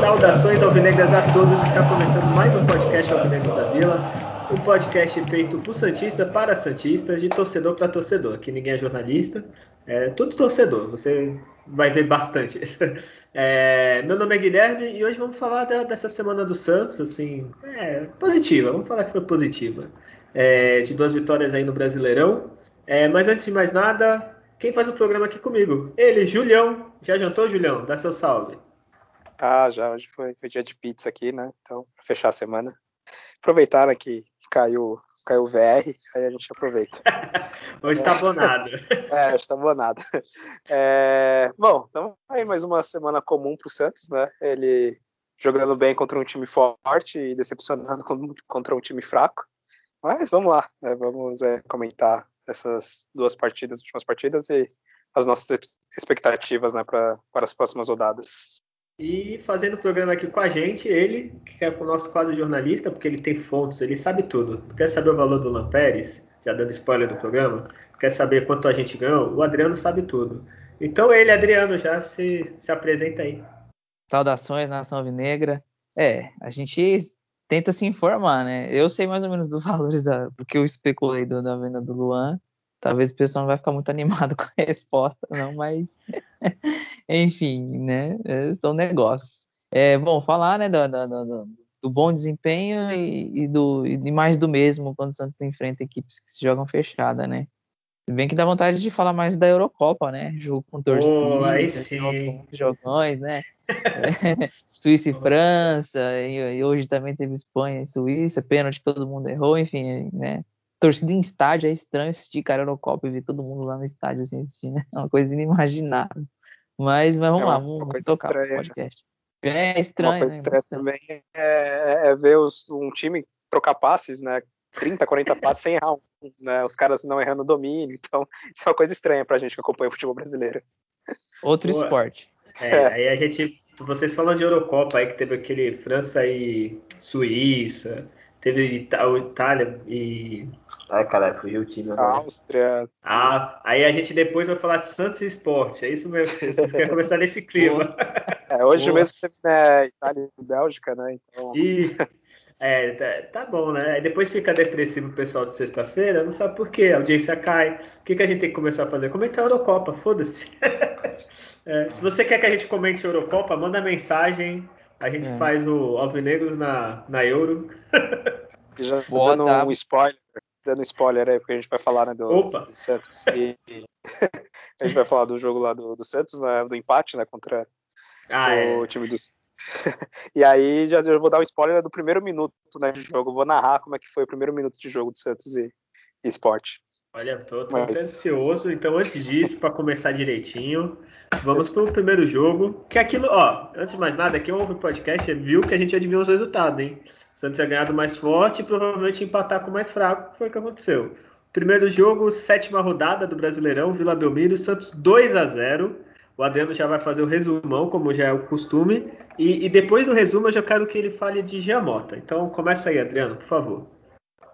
Saudações alvinegras a todos, podcast feito por Santista para Santistas, de torcedor para torcedor. Aqui ninguém é jornalista, é tudo torcedor, você vai ver bastante. É, meu nome é Guilherme e hoje vamos falar da, dessa semana do Santos, assim, é, positiva, vamos falar que foi positiva. É, de duas vitórias aí no Brasileirão. É, mas antes de mais nada, quem faz o programa aqui comigo? Ele, Julião. Já jantou, Julião? Dá seu salve. Ah, já, hoje foi, foi dia de pizza aqui, né? Então, pra fechar a semana. Aproveitar né, que caiu, caiu o VR, aí a gente aproveita. Hoje tá abonado. É, hoje tá abonado. É, bom, então aí mais uma semana comum pro Santos, né? Ele jogando bem contra um time forte e decepcionando contra um time fraco. Mas vamos lá, né? vamos é, comentar essas duas partidas, últimas partidas e as nossas expectativas né, pra, para as próximas rodadas. E fazendo o programa aqui com a gente, ele, que é o nosso quase jornalista, porque ele tem fontes, ele sabe tudo. Quer saber o valor do Lampérez? Já dando spoiler do programa? Quer saber quanto a gente ganhou? O Adriano sabe tudo. Então ele, Adriano, já se, se apresenta aí. Saudações, Nação Alvinegra. É, a gente tenta se informar, né? Eu sei mais ou menos dos valores da, do que eu especulei da venda do Luan. Talvez o pessoal não vai ficar muito animado com a resposta, não, mas enfim, né? É, são negócios. É, bom, falar né, do, do, do bom desempenho e, e, do, e mais do mesmo quando o Santos enfrenta equipes que se jogam fechada, né? Se bem que dá vontade de falar mais da Eurocopa, né? Jogo com torcida, oh, jogões, né? Suíça e França, e, e, hoje também teve Espanha e Suíça, pênalti que todo mundo errou, enfim, né? Torcida em estádio é estranho assistir cara Eurocopa e ver todo mundo lá no estádio assim assistindo, né? É uma coisa inimaginável. Mas, mas vamos é lá, vamos tocar o podcast. É estranho, uma coisa né? Estranha também é, é, é ver os, um time trocar passes, né? 30, 40 passes sem errar um, né? Os caras não errando domínio. Então, isso é uma coisa estranha pra gente que acompanha o futebol brasileiro. Outro Boa. esporte. É, é, aí a gente. Vocês falam de Eurocopa aí que teve aquele França e Suíça, teve Itália e Ai, caralho, fugiu o time agora. Áustria. Ah, aí a gente depois vai falar de Santos e Esporte. É isso mesmo. Vocês querem começar nesse clima. É, hoje Boa. mesmo teve né, Itália e Bélgica, né? Então... E, é, tá, tá, bom, né? Aí depois fica depressivo o pessoal de sexta-feira, não sabe por quê. A audiência cai. O que, que a gente tem que começar a fazer? Comentar a Eurocopa, foda-se. É, se você quer que a gente comente a Eurocopa, manda mensagem. A gente é. faz o Alvinegros na, na Euro. Já dando um spoiler dando spoiler aí, porque a gente vai falar né, do, do Santos e, a gente vai falar do jogo lá do, do Santos, né, do empate né, contra ah, o é. time dos. e aí já vou dar um spoiler do primeiro minuto né, de jogo. Vou narrar como é que foi o primeiro minuto de jogo do Santos e, e Esporte. Olha, tô, tô Mas... ansioso. Então, antes disso, para começar direitinho, vamos para o primeiro jogo. Que é aquilo, ó, antes de mais nada, quem ouve o podcast viu que a gente adivinhou os resultados, hein? O Santos ia ganhar do mais forte e provavelmente empatar com o mais fraco, que foi o que aconteceu. Primeiro jogo, sétima rodada do Brasileirão, Vila Belmiro, Santos 2 a 0 O Adriano já vai fazer o resumão, como já é o costume. E, e depois do resumo, eu já quero que ele fale de Giamota. Então, começa aí, Adriano, por favor.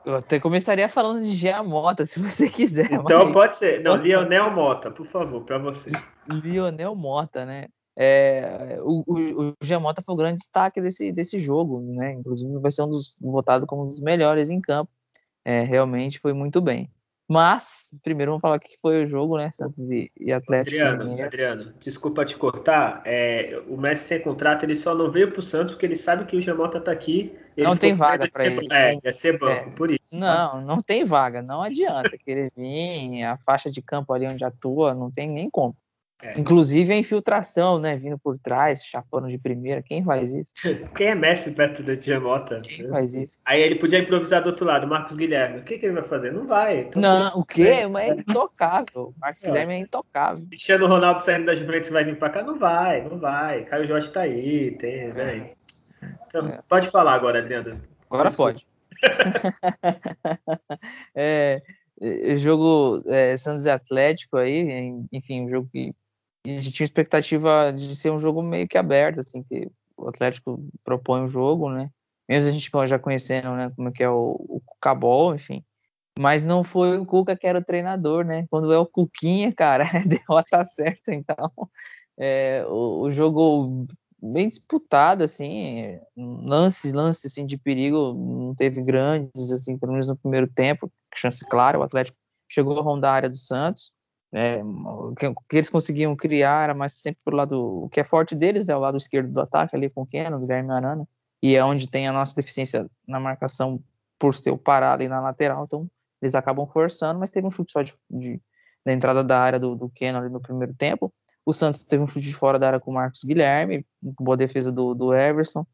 Eu até começaria falando de Giamota, se você quiser. Então, mas... pode ser. Não, Lionel Mota, por favor, para você. Lionel Mota, né? É, o, o, o Giamota foi o grande destaque desse, desse jogo, né? Inclusive vai ser um dos votado como um dos melhores em campo. É, realmente foi muito bem. Mas, primeiro vamos falar o que foi o jogo, né? Santos e, e Atlético. Adriano, Adriano, desculpa te cortar. É, o Messi sem contrato, ele só não veio pro Santos porque ele sabe que o Giamota tá aqui. não tem vaga para ele. É, ia ser banco, é, por isso. Não, tá? não tem vaga. Não adianta querer vir, a faixa de campo ali onde atua, não tem nem como. É. Inclusive a infiltração, né? Vindo por trás, chapando de primeira. Quem faz isso? Quem é Messi perto do Giamota? Quem faz isso? Aí ele podia improvisar do outro lado, Marcos Guilherme. O que, que ele vai fazer? Não vai. Então não, o quê? É intocável. Marcos é. Guilherme é intocável. Cristiano Ronaldo saindo da Juventus vai vir pra cá? Não vai, não vai. Caio Jorge tá aí, tem, né? Então, é. pode falar agora, Adriano. Agora Desculpa. pode. é, jogo é, Santos e Atlético aí, enfim, um jogo que a gente tinha expectativa de ser um jogo meio que aberto, assim, que O Atlético propõe o jogo, né? Mesmo a gente já conhecendo, né, como é que é o, o Cabol, enfim. Mas não foi o Cuca que era o treinador, né? Quando é o Cuquinha, cara, derrota certa, então. É, o, o jogo bem disputado, assim, lances, lances assim, de perigo, não teve grandes, assim, pelo menos no primeiro tempo, chance clara, o Atlético chegou a rondar a área do Santos, é, o que, que, eles conseguiam criar era mais sempre pro lado, o que é forte deles, é o lado esquerdo do ataque, ali com o Keno, Guilherme Arana, e é onde tem a nossa deficiência na marcação por ser o parado e na lateral, então eles acabam forçando, mas teve um chute só de, de da entrada da área do, do Keno ali no primeiro tempo, o Santos teve um chute de fora da área com o Marcos Guilherme, boa defesa do, do Everson,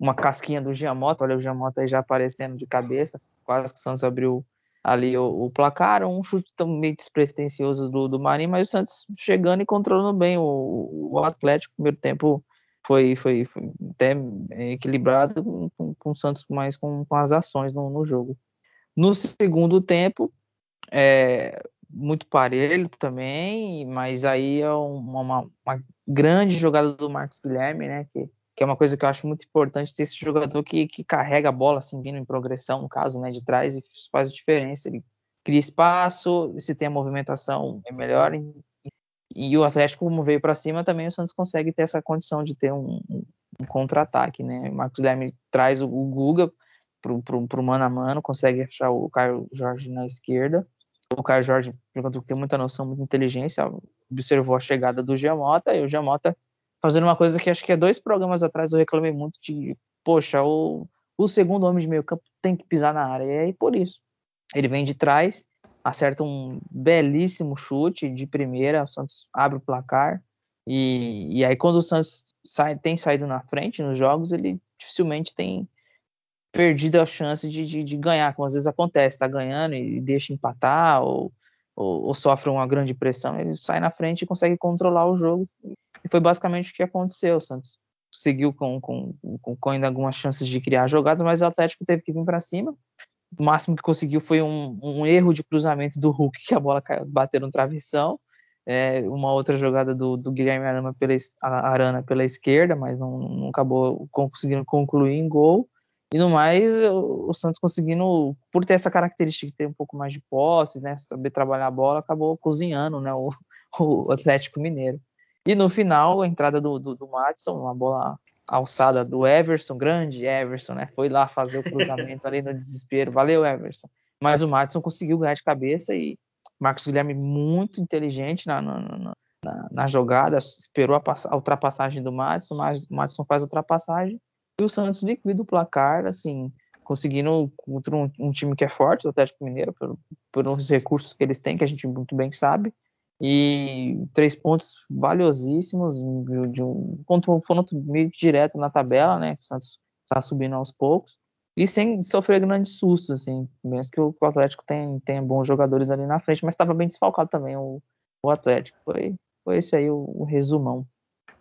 uma casquinha do Giamotto, olha o Giamotto aí já aparecendo de cabeça, quase que o Santos abriu ali o, o placar, um chute meio despretensioso do, do Marinho, mas o Santos chegando e controlando bem o, o Atlético, primeiro tempo foi, foi, foi até equilibrado com, com, o Santos mais com, com as ações no, no jogo. No segundo tempo, é, muito parelho também, mas aí é uma, uma, grande jogada do Marcos Guilherme, né? Que, que é uma coisa que eu acho muito importante ter esse jogador que, que carrega a bola assim, vindo em progressão, no caso, né, de trás, e faz diferença. Ele cria espaço, se tem a movimentação é melhor. E, e o Atlético, como veio para cima, também o Santos consegue ter essa condição de ter um, um, um contra-ataque, né? O Marcos Guilherme traz o, o Guga pro, pro, pro mano a mano, consegue achar o Caio Jorge na esquerda o Caio Jorge, jogador que tem muita noção, muita inteligência, observou a chegada do Giamota e o Giamota fazendo uma coisa que acho que é dois programas atrás eu reclamei muito de, poxa, o, o segundo homem de meio campo tem que pisar na área, e aí por isso. Ele vem de trás, acerta um belíssimo chute de primeira, o Santos abre o placar, e, e aí quando o Santos sai, tem saído na frente nos jogos, ele dificilmente tem perdido a chance de, de, de, ganhar, como às vezes acontece, está ganhando e deixa empatar ou, ou, ou, sofre uma grande pressão, ele sai na frente e consegue controlar o jogo. E foi basicamente o que aconteceu. O Santos seguiu com, com, com, com ainda algumas chances de criar jogadas, mas o Atlético teve que vir para cima. O máximo que conseguiu foi um, um, erro de cruzamento do Hulk, que a bola bateu no travessão. É, uma outra jogada do, do Guilherme Arana pela, Arana pela esquerda, mas não, não acabou conseguindo concluir em gol. E no mais, o, Santos conseguindo, por ter essa característica de ter um pouco mais de posse, né, saber trabalhar a bola, acabou cozinhando né, o, o Atlético Mineiro. E no final, a entrada do, do, do Madison, uma bola alçada do Everson, grande Everson, né? Foi lá fazer o cruzamento ali no desespero. Valeu, Everson. Mas o Madison conseguiu ganhar de cabeça e Marcos Guilherme muito inteligente na, na, na, na jogada, esperou a, a, ultrapassagem do Madison, mas o Madison faz a ultrapassagem e o Santos liquida o placar, assim, conseguindo contra um, um, time que é forte, o Atlético Mineiro, por, por os recursos que eles têm, que a gente muito bem sabe. E três pontos valiosíssimos de, de um confronto meio direto na tabela, né? O Santos está subindo aos poucos. E sem sofrer grandes sustos, assim. Mesmo que o, o Atlético tenha, tenha bons jogadores ali na frente, mas estava bem desfalcado também o, o Atlético. Foi, foi esse aí o, o resumão.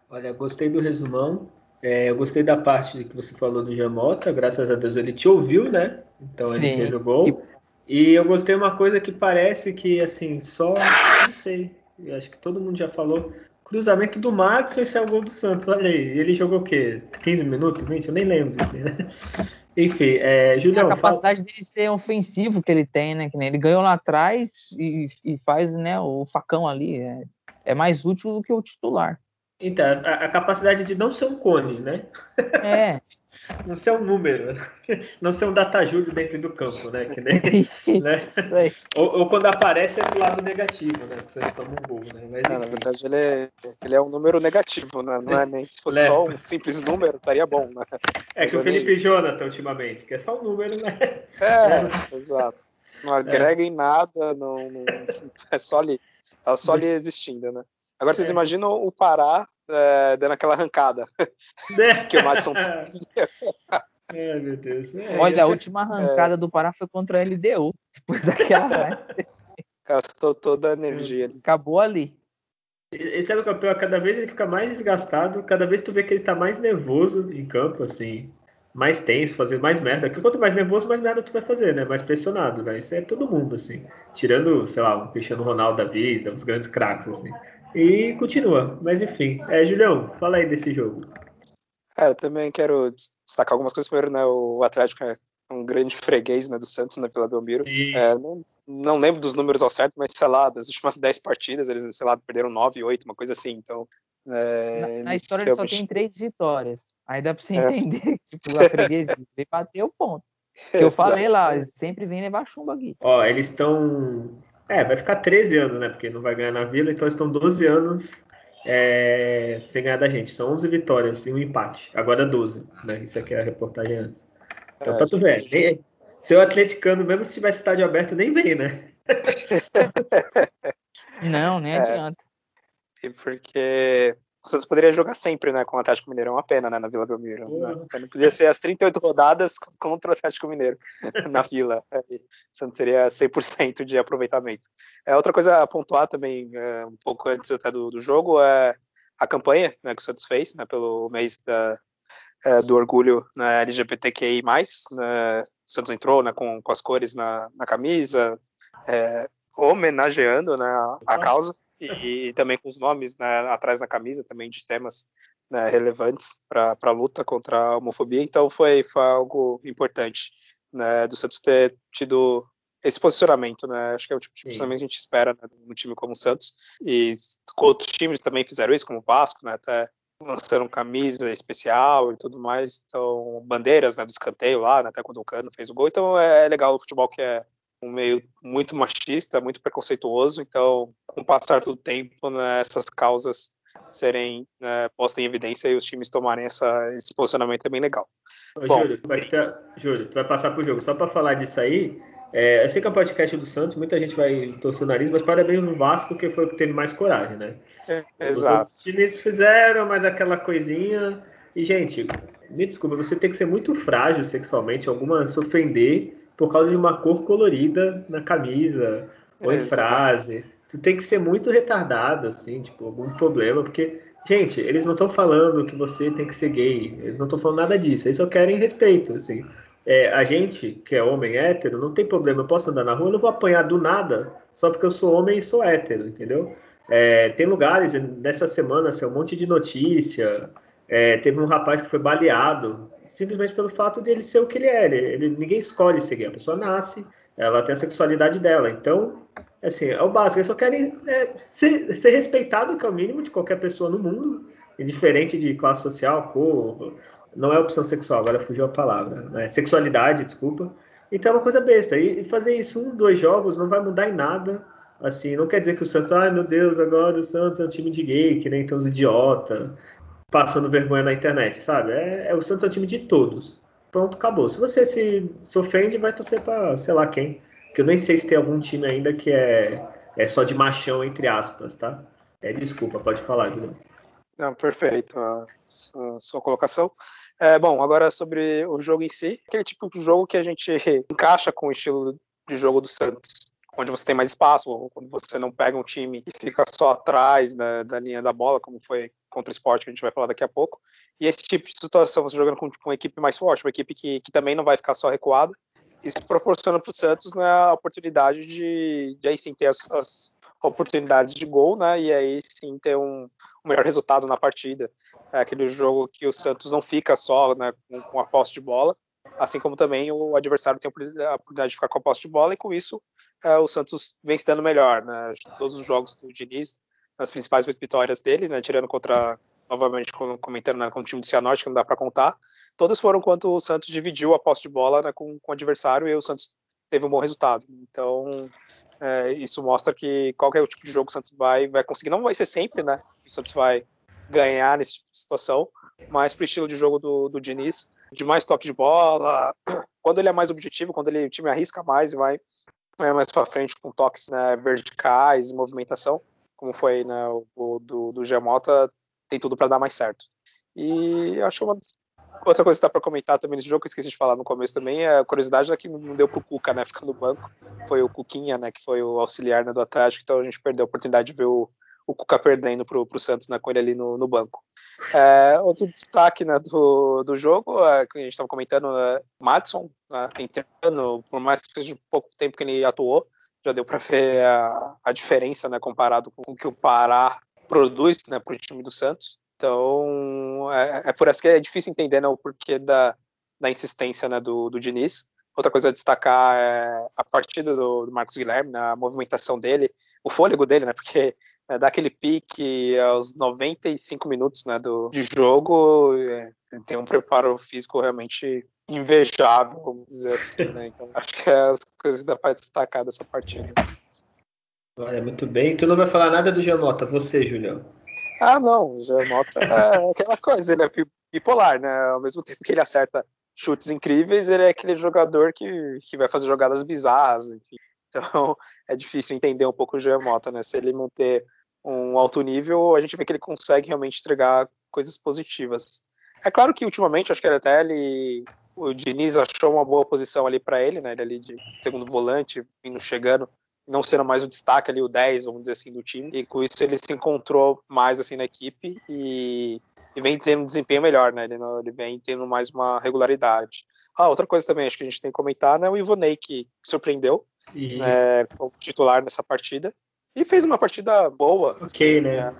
Olha, gostei do resumão. É, eu gostei da parte que você falou do Jamota, graças a Deus ele te ouviu, né? Então ele Sim. fez o gol. E eu gostei uma coisa que parece que, assim, só. Não sei, acho que todo mundo já falou. Cruzamento do Matos, esse é o gol do Santos. Olha aí, ele jogou o quê? 15 minutos, 20? Eu nem lembro. Assim, né? Enfim, é, Julião. A capacidade fala... dele ser ofensivo que ele tem, né? Que nem ele ganhou lá atrás e, e faz né, o facão ali. É, é mais útil do que o titular. Então, a, a, capacidade de não ser um cone, né? É. não ser um número, não ser um datajúlio dentro do campo, né? Que nem, Isso né? Aí. Ou, ou, quando aparece é do lado negativo, né? Que vocês tomam um gol, né? Mas, na verdade, ele é, ele é um número negativo, né? Não é nem se fosse só um simples número, estaria bom, né? É Mas que o Felipe nem... Jonathan, ultimamente, que é só um número, né? É, exato. Não agrega é. em nada, não, não, é só ali. Tá só ali existindo, né? Agora vocês é. imaginam o Pará é, dando aquela arrancada é. que o Madison É, meu Deus. É, Olha, a última arrancada é. do Pará foi contra a LDU. Depois daquela. Gastou toda a energia ali. Acabou ali. Esse é o campeão, cada vez ele fica mais desgastado, cada vez tu vê que ele tá mais nervoso em campo, assim, mais tenso, fazer mais merda. Porque quanto mais nervoso, mais merda tu vai fazer, né? Mais pressionado, né? Isso é todo mundo, assim. Tirando, sei lá, o Cristiano Ronaldo da vida, os grandes craques, assim. E continua. Mas enfim. É, Julião, fala aí desse jogo. É, eu também quero destacar algumas coisas. Primeiro, né, o Atlético é um grande freguês né, do Santos na né, Vila Belmiro. É, não, não, lembro dos números ao certo, mas sei lá, das últimas 10 partidas, eles, sei lá, perderam 9, 8, uma coisa assim. Então, é, na, na história ele só tem três vitórias. Aí dá pra você é. entender tipo, a freguesia. Ele bateu o ponto. Que eu falei lá, eles sempre vêm levar chumbo aqui. Ó, eles estão. É, vai ficar 13 anos, né? Porque não vai ganhar na vila, então eles estão 12 anos é, sem ganhar da gente. São 11 vitórias e um empate. Agora 12, né? Isso aqui é a reportagem antes. Então, é, tanto vê. Nem, seu atleticano, mesmo se tivesse estádio aberto, nem vem, né? não, nem é. adianta. E porque o Santos poderia jogar sempre, né, com o Atlético Mineiro. É uma pena, né, na Vila Belmiro. Né? Não podia ser as 38 rodadas contra o Atlético Mineiro na Vila. É, o Santos seria 100% de aproveitamento. É, outra coisa a pontuar também, é, um pouco antes até do, do, jogo, é a campanha né, que o Santos fez né, pelo mês da, é, do orgulho na LGBTQI+. Né, o Santos entrou né, com, com as cores na, na camisa, é, homenageando né, a causa e, também com os nomes né, atrás na camisa também de temas né, relevantes para a luta contra a homofobia. Então foi, foi algo importante né, do Santos ter tido esse posicionamento, né? Acho que é o tipo de posicionamento que a gente espera né, num time como o Santos. E outros times também fizeram isso, como o Vasco, né? Até lançaram camisa especial e tudo mais. Então, bandeiras né, do escanteio lá, né, até quando o Cano fez o gol. Então é, é legal o futebol que é um meio muito machista, muito preconceituoso. Então, com o passar do tempo, né, essas causas serem né, postas em evidência e os times tomarem essa, esse posicionamento é bem legal. Ô, Bom, Júlio, tu vai, Júlio, tu vai passar pro jogo. Só para falar disso aí, é, eu sei que é um podcast do Santos, muita gente vai torcer o nariz, mas parabéns no Vasco, que foi o que teve mais coragem, né? É, exato. Os times fizeram, mas aquela coisinha. E, gente, me desculpa, você tem que ser muito frágil sexualmente, alguma se ofender por causa de uma cor colorida na camisa ou em frase. Tu tem que ser muito retardado, assim, tipo, algum problema, porque, gente, eles não estão falando que você tem que ser gay, eles não estão falando nada disso, eles só querem respeito, assim. É, a gente, que é homem hétero, não tem problema, eu posso andar na rua, eu não vou apanhar do nada só porque eu sou homem e sou hétero, entendeu? É, tem lugares, nessa semana, assim, um monte de notícia, é, teve um rapaz que foi baleado simplesmente pelo fato dele ser o que ele é. Ele, ele, ninguém escolhe ser gay, a pessoa nasce, ela tem a sexualidade dela. Então, assim, é o básico. Eles só querem é, ser, ser respeitado, que é o mínimo de qualquer pessoa no mundo, indiferente de classe social, cor, não é opção sexual, agora fugiu a palavra, né? sexualidade, desculpa. Então é uma coisa besta. E, fazer isso um, dois jogos não vai mudar em nada. Assim, não quer dizer que o Santos, ai meu Deus, agora o Santos é um time de gay, que nem tem uns idiota passando vergonha na internet, sabe? É, é, o Santos é um time de todos. Pronto, acabou. Se você se, se ofende, vai torcer para sei lá quem. Que eu nem sei se tem algum time ainda que é, é só de machão, entre aspas, tá? É, desculpa, pode falar, Julião. Não, perfeito a sua, colocação. É, bom, agora sobre o jogo em si, aquele tipo de jogo que a gente encaixa com o estilo de jogo do Santos onde você tem mais espaço, quando você não pega um time e fica só atrás da linha da bola, como foi contra o esporte, que a gente vai falar daqui a pouco. E esse tipo de situação, você jogando com uma equipe mais forte, uma equipe que, que também não vai ficar só recuada, isso proporciona para o Santos né, a oportunidade de, de aí sim ter as, as, oportunidades de gol, né? E aí sim ter um, um, melhor resultado na partida. É aquele jogo que o Santos não fica só né, com, com a posse de bola, assim como também o adversário tem a oportunidade de ficar com a posse de bola, e com isso é, o Santos vem se dando melhor. Né? Todos os jogos do Diniz, nas principais vitórias dele, né, tirando contra, novamente comentando né, com o time do Cianorte, que não dá para contar, todas foram quando o Santos dividiu a posse de bola né, com, com o adversário e o Santos teve um bom resultado. Então, é, isso mostra que qualquer tipo de jogo o Santos vai, vai conseguir. Não vai ser sempre, né? O Santos vai ganhar nesse tipo situação, mas pro estilo de jogo do, do Diniz, de mais toque de bola, quando ele é mais objetivo, quando ele, o time arrisca mais e vai, vai mais para frente com toques né, verticais movimentação, como foi né, o, o do, do Giamota, tem tudo para dar mais certo. E acho que uma outra coisa que dá para comentar também nesse jogo, que eu esqueci de falar no começo também, é a curiosidade é que não deu pro Cuca, né, ficar no banco. Foi o Cuquinha, né, que foi o auxiliar né, do Atlético, então a gente perdeu a oportunidade de ver o, o Cuca perdendo pro, pro Santos, né, com ele ali no, no banco. É, outro destaque né, do, do jogo, é, que a gente estava comentando, é, Madison, né, entrando, por mais que seja pouco tempo que ele atuou, já deu para ver a, a, diferença né, comparado com o que o Pará produz né, para o time do Santos. Então, é, é, por isso que é difícil entender né, o porquê da, da insistência né, do, do Diniz. Outra coisa a destacar é a partida do, do Marcos Guilherme, né, a movimentação dele, o fôlego dele, né, porque né, dá aquele pique aos 95 minutos né, do, de jogo, é, tem um preparo físico realmente invejável, vamos dizer assim. Né? Então, acho que é as coisas dá para destacar dessa partida. Olha, muito bem. Tu não vai falar nada do Giamota, você, Julião. Ah, não, o Giamota é aquela coisa, ele é bipolar, né? Ao mesmo tempo que ele acerta chutes incríveis, ele é aquele jogador que, que vai fazer jogadas bizarras, enfim. Então é difícil entender um pouco o Giamota, né? Se ele manter um alto nível, a gente vê que ele consegue realmente entregar coisas positivas. É claro que ultimamente, acho que até ele, o Diniz achou uma boa posição ali para ele, né? Ele ali de segundo volante, vindo chegando, não sendo mais o destaque ali, o 10, vamos dizer assim, do time. E com isso ele se encontrou mais assim na equipe e e vem tendo um desempenho melhor, né? Ele, ele, vem tendo mais uma regularidade. Ah, outra coisa também, acho que a gente tem que comentar, né? O Ivonei, que surpreendeu e... né, como titular nessa partida. E fez uma partida boa. Ok, assim, né?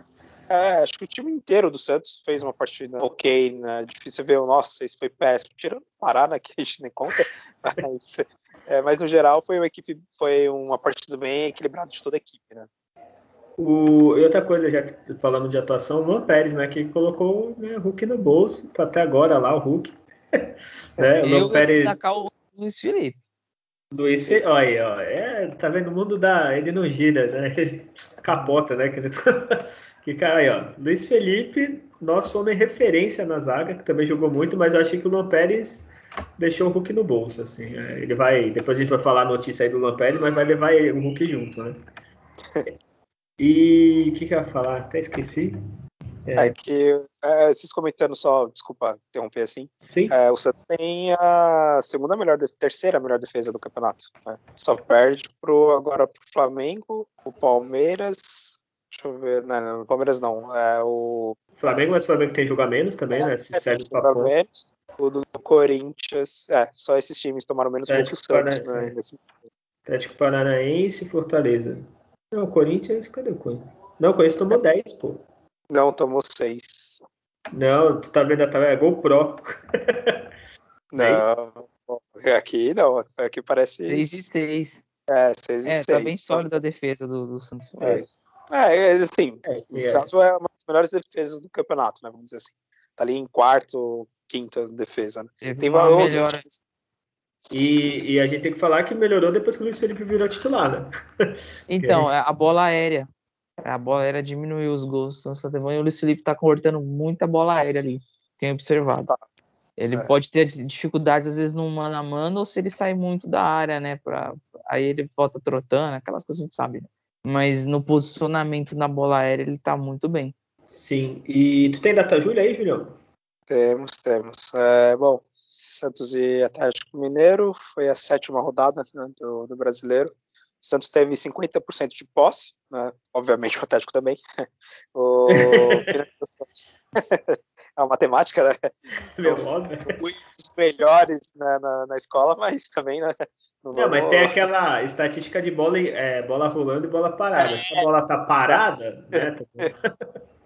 É, acho que o time inteiro do Santos fez uma partida ok, né? Difícil ver, nossa, isso foi péssimo. Tirando parar, né? Que a gente nem conta. Mas, é, mas no geral foi uma equipe, foi uma partida bem equilibrada de toda a equipe, né? O, e outra coisa, já falando de atuação, o Luan Pérez, né, que colocou né, o Hulk no bolso, tá até agora lá o Hulk. né, o Luan Pérez. destacar o Luiz Felipe. Luiz Felipe, olha, ó, é, tá vendo o mundo da. Ele não gira, né? Ele capota, né? Que, ele, que cara aí, ó. Luiz Felipe, nosso homem referência na zaga, que também jogou muito, mas eu achei que o Luan Pérez deixou o Hulk no bolso, assim. É, ele vai. Depois a gente vai falar a notícia aí do Luan Pérez, mas vai levar o Hulk junto, né? E o que, que eu ia falar? Até esqueci. É, é que é, vocês comentando só, desculpa interromper assim. Sim. É, o Santos tem a segunda melhor, terceira melhor defesa do campeonato. Né? Só perde pro agora pro Flamengo, o Palmeiras. Deixa eu ver, não, não o Palmeiras não. É o Flamengo, mas o Flamengo tem jogar menos também, né? Se é, serve pra menos. O do Corinthians, é, só esses times tomaram menos gol que o Santos, né? Atlético Paranaense e Fortaleza. Não, o Corinthians, cadê o Corinthians? Não, o Corinthians tomou 10, pô. Não, tomou 6. Não, tu tá vendo a tabela? É GoPro. não, aqui não. Aqui parece. 6 e 6. É, 6 e 6. É, tá bem sólida a defesa do, do Santos. É. é, é assim, é, no é. caso é uma das melhores defesas do campeonato, né? Vamos dizer assim. Tá ali em quarto, quinta defesa, né? Teve Tem uma melhora. E, e, a gente tem que falar que melhorou depois que o Luiz Felipe virou titular, né? Então, a bola aérea. A bola aérea diminuiu os gols no Santa e o Luiz Felipe tá cortando muita bola aérea ali. Tem observado. Tá. Ele é. pode ter dificuldades, às vezes, no mano a mano, ou se ele sai muito da área, né? Pra, aí ele volta trotando, aquelas coisas que a gente sabe. Né? Mas no posicionamento na bola aérea, ele tá muito bem. Sim. E tu tem data Júlia aí, Julião? Temos, temos. É, bom, Santos e Atlético Mineiro, foi a sétima rodada né, do, do, brasileiro. O Santos teve 50% de posse, né? obviamente o Atlético também. o é uma matemática, né? Meu óbvio. Os melhores né, na, na, escola, mas também, né? Não, mas tem aquela estatística de bola, é, bola rolando e bola parada. Se a bola tá parada, né?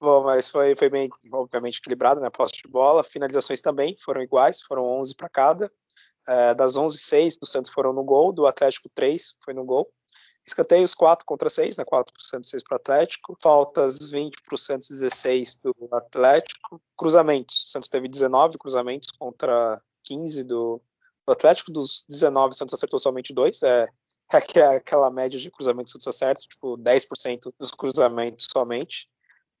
Bom, mas foi, foi bem, obviamente, equilibrado, né? Posse de bola. Finalizações também foram iguais, foram 11 para cada. É, das 11, 6 do Santos foram no gol, do Atlético 3 foi no gol. Escanteios 4 contra 6, né? 4 para o Santos, 6 para o Atlético. Faltas 20 para o Santos, 16 do Atlético. Cruzamentos, o Santos teve 19 cruzamentos contra 15 do, do Atlético. Dos 19, o Santos acertou somente 2. É, é aquela média de cruzamentos que o Santos acerta, tipo 10% dos cruzamentos somente.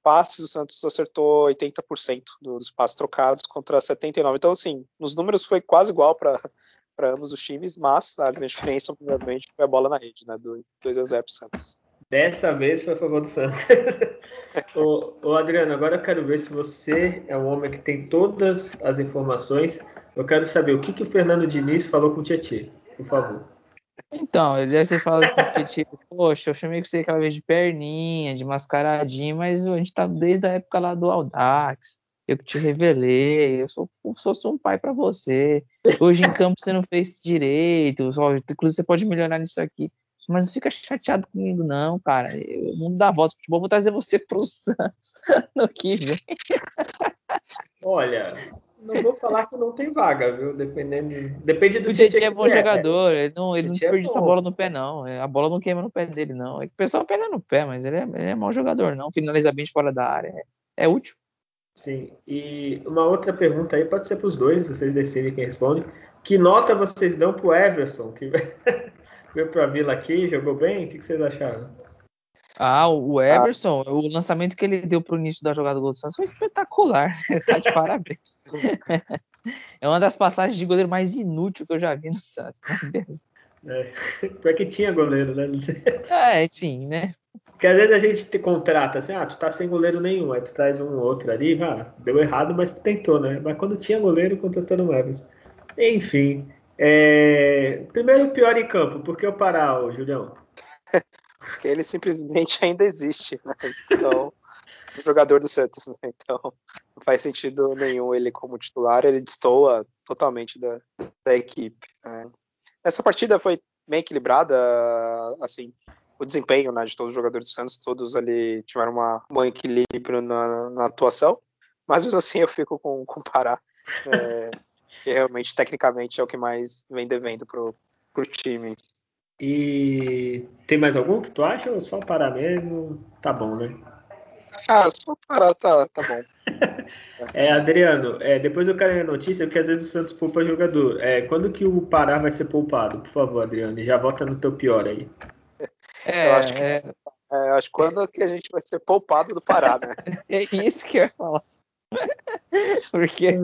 Passes, o Santos acertou 80% dos passes trocados contra 79%. Então, assim, nos números foi quase igual para ambos os times, mas a grande diferença, obviamente, foi a bola na rede, né? 2 a 0 para o Santos. Dessa vez foi a favor do Santos. ô, ô, Adriano, agora eu quero ver se você é um homem que tem todas as informações. Eu quero saber o que, que o Fernando Diniz falou com o Tietchan, por favor. Então, ele deve ter falado assim, tipo, poxa, eu chamei você aquela vez de perninha, de mascaradinho, mas a gente tá desde a época lá do Audax. Eu que te revelei, eu sou, sou, sou um pai para você. Hoje em campo você não fez direito, inclusive você pode melhorar nisso aqui. Mas fica chateado comigo, não, cara. O mundo dá voz futebol, vou trazer você pro Santos no que vem. Olha, não vou falar que não tem vaga, viu? Dependendo. Depende do O Tietchan é bom jogador, ele não, ele não desperdiça a bola no pé, não. A bola não queima no pé dele, não. É que o pessoal pega no pé, mas ele é, ele é mau jogador, não. Finaliza bem de fora da área. É, é útil. Sim. E uma outra pergunta aí, pode ser para os dois, vocês decidem quem responde. Que nota vocês dão pro Everson, que veio para a Vila aqui, jogou bem? O que vocês acharam? Ah, o Everson, ah. o lançamento que ele deu pro início da jogada do gol do Santos foi espetacular. Está de parabéns. é uma das passagens de goleiro mais inútil que eu já vi no Santos. É, porque tinha goleiro, né? É, enfim, né? Porque às vezes a gente te contrata assim, ah, tu tá sem goleiro nenhum, aí tu traz um outro ali, ah, deu errado, mas tu tentou, né? Mas quando tinha goleiro, contratou no Everson. Enfim. É... Primeiro o pior em campo, por que eu parar, ô, Julião? Porque ele simplesmente ainda existe, né? Então, o jogador do Santos, né? Então, não faz sentido nenhum ele como titular, ele destoa totalmente da, da equipe. Né? Essa partida foi bem equilibrada, assim, o desempenho né, de todos os jogadores do Santos, todos ali tiveram uma, um bom equilíbrio na, na atuação, mas mesmo assim eu fico com, com o Pará, é, que realmente, tecnicamente, é o que mais vem devendo pro, pro time. E tem mais algum que tu acha ou só parar mesmo? Tá bom, né? Ah, só parar tá, tá bom. é, Adriano, é, depois eu quero a notícia, porque às vezes o Santos poupa jogador. É, quando que o Pará vai ser poupado? Por favor, Adriano, já volta no teu pior aí. É, eu acho que, é... é, acho quando que a gente vai ser poupado do Pará, né? é isso que eu ia falar. porque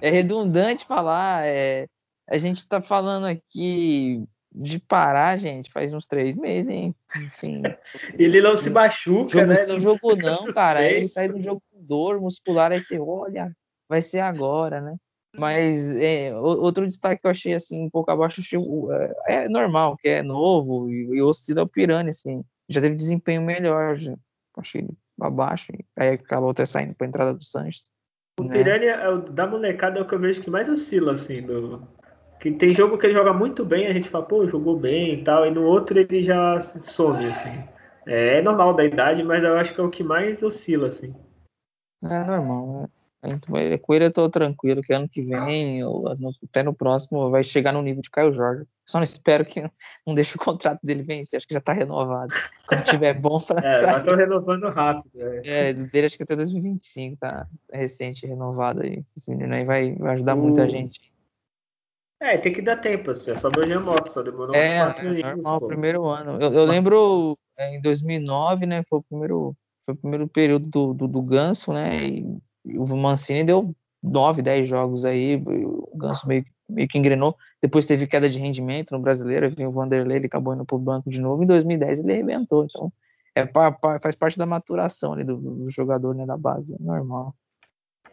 é redundante falar, é, a gente tá falando aqui de parar, gente, faz uns três meses, hein? Assim, ele não se machuca, jogo, né? Não jogo não, cara. Ele sai do jogo com dor muscular, aí você olha, vai ser agora, né? Mas é, outro destaque que eu achei assim, um pouco abaixo, é, é normal, que é novo e, e oscila o Pirani, assim. Já teve desempenho melhor, já. achei ele abaixo, aí acabou até saindo para entrada do Sanches. O né? Pirani é o, da molecada é o que eu vejo que mais oscila, assim, do, que tem jogo que ele joga muito bem, a gente fala, pô, jogou bem e tal, e no outro ele já some, assim. É, é normal da idade, mas eu acho que é o que mais oscila, assim. É normal, né? Então, com ele eu tô tranquilo, que ano que vem, ou até no próximo, vai chegar no nível de Caio Jorge. Só não espero que não deixe o contrato dele vencer, acho que já tá renovado. Quando tiver bom pra É, sair. tô renovando rápido. É. é, dele acho que até 2025, tá recente renovado aí. Esse menino aí vai, vai ajudar o... muita gente. É, tem que dar tempo, assim, é só do Giamoto, só demorou é, uns quatro é, anos. Normal, pô. primeiro ano. Eu, eu lembro é, em 2009, né, foi o primeiro, foi o primeiro período do, do, do Ganso, né, e o Mancini deu 9, 10 jogos aí, o Ganso meio, meio que engrenou, depois teve queda de rendimento no brasileiro, vinha o Vanderlei, ele acabou indo pro banco de novo, em 2010 ele arrebentou, então é, faz parte da maturação ali do, do jogador, né, da base, é normal.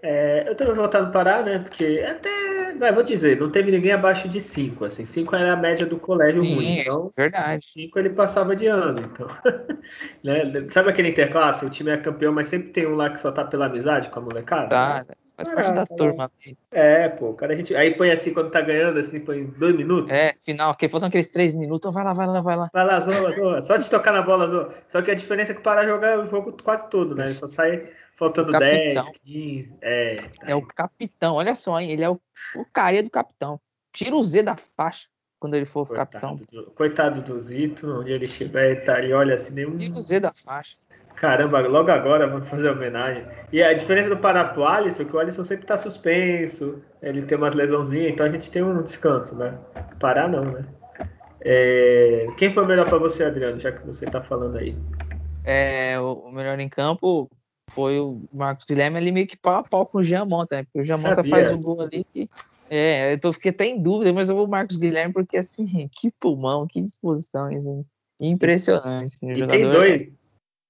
É, eu tenho voltado a parar, né, porque até vai, vou dizer, não teve ninguém abaixo de 5, assim, 5 era a média do colégio Sim, ruim, então, verdade. 5 ele passava de ano, então, né? sabe aquele interclasse, o time é campeão, mas sempre tem um lá que só tá pela amizade com a molecada? Tá, né? faz ah, parte da tá turma. É, pô, cara, a gente, aí põe assim, quando tá ganhando, assim, põe dois minutos. É, final, que faltam aqueles três minutos, vai lá, vai lá, vai lá. Vai lá, zoa, zoa, só de tocar na bola, zoa. Só que a diferença é que para jogar o jogo quase todo, né, só sai Faltando 10, 15. É, tá é o capitão, olha só, hein? Ele é o, o carinha do capitão. Tira o Z da faixa quando ele for coitado capitão. Do, coitado do Zito, onde ele estiver, ele tá ali, olha assim, nenhum. Tira o Z da faixa. Caramba, logo agora vamos fazer homenagem. E a diferença do Pará pro Alisson é que o Alisson sempre tá suspenso, ele tem umas lesãozinhas, então a gente tem um descanso, né? Pará não, né? É... Quem foi melhor para você, Adriano, já que você tá falando aí? É, o melhor em campo, foi o Marcos Guilherme ali meio que pau a pau com o Jean Monta, né? Porque o Jean Monta faz o gol ali que. É, eu tô, fiquei até em dúvida, mas eu vou o Marcos Guilherme porque, assim, que pulmão, que disposição, assim, impressionante. E jogador, tem dois.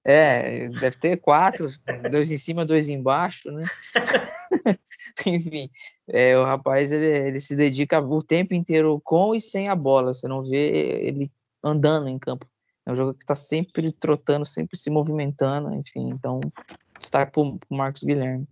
É, deve ter quatro, dois em cima, dois embaixo, né? Enfim, é, o rapaz, ele, ele se dedica o tempo inteiro com e sem a bola, você não vê ele andando em campo. É um jogo que está sempre trotando, sempre se movimentando, enfim. Então, destaque para o Marcos Guilherme.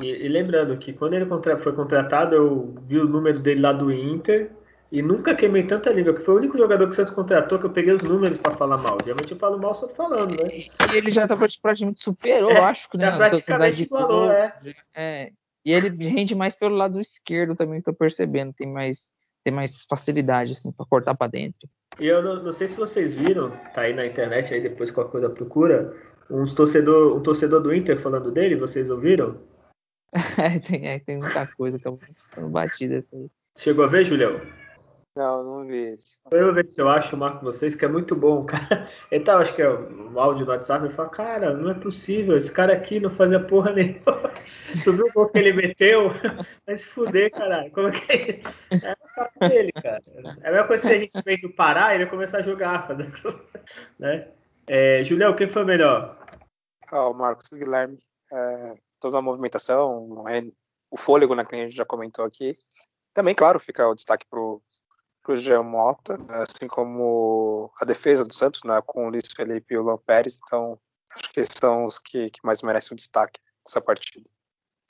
E, e, lembrando que quando ele foi contratado, eu vi o número dele lá do Inter. E nunca queimei tanta língua, que foi o único jogador que o Santos contratou que eu peguei os números para falar mal. Geralmente eu falo mal só falando, né? E ele já tá praticamente superou, É, acho que já né? praticamente igualou, é. é. E ele rende mais pelo lado esquerdo também, tô percebendo. Tem mais, tem mais facilidade, assim, para cortar para dentro. E eu não, não, sei se vocês viram, tá aí na internet, aí depois qualquer coisa procura, uns torcedor, um torcedor do Inter falando dele, vocês ouviram? É, tem, é, tem muita coisa que eu tô batida aí. Chegou a ver, Julião? Não, não vi isso. Eu vou ver se eu acho, marco vocês, que é muito bom, cara. Ele tava, acho que é um áudio no WhatsApp, ele fala, cara, não é possível, esse cara aqui não fazia porra nenhuma. Tu viu o gol que ele meteu? Vai se fuder, caralho. Coloquei. É o papo dele, cara. É a mesma coisa se a gente fez o Pará e ele começar a jogar, fazer... né? É, Julião, quem foi melhor? Ah, o Marcos Guilherme. É, toda a movimentação, o fôlego, né, que a gente já comentou aqui. Também, claro, fica o destaque para o Jean Mota, assim como a defesa do Santos, né, com o Luiz Felipe e o Luan Pérez. Então, acho que são os que, que mais merecem o destaque dessa partida.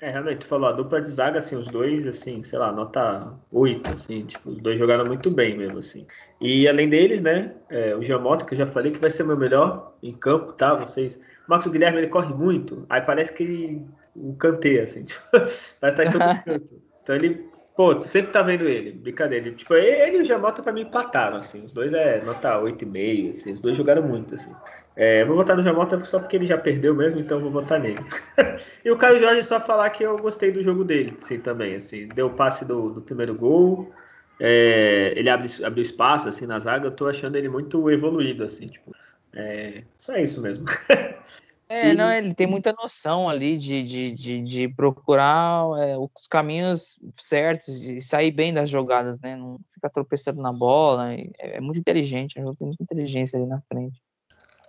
É, realmente, tu falou, a dupla de zaga, assim, os dois, assim, sei lá, nota 8, assim, tipo, os dois jogaram muito bem mesmo, assim. E além deles, né, é, o Giamota, que eu já falei que vai ser o meu melhor em campo, tá, vocês... O Marcos Guilherme, ele corre muito, aí parece que ele... um canteiro, assim, tipo, parece que tá em todo canto. Então ele Pô, tu sempre tá vendo ele, brincadeira. Tipo, ele e o Jamota pra mim empataram, assim. Os dois é nota 8,5, assim. Os dois jogaram muito, assim. É, vou votar no Jamota só porque ele já perdeu mesmo, então vou votar nele. e o Caio Jorge só falar que eu gostei do jogo dele, assim, também, assim. Deu o passe do, do primeiro gol, é, ele abre, abriu espaço, assim, na zaga. Eu tô achando ele muito evoluído, assim, tipo. É, só isso mesmo. É, não, ele tem muita noção ali de, de, de, de procurar é, os caminhos certos e sair bem das jogadas, né? Não ficar tropeçando na bola. É, é muito inteligente, é tem muita inteligência ali na frente.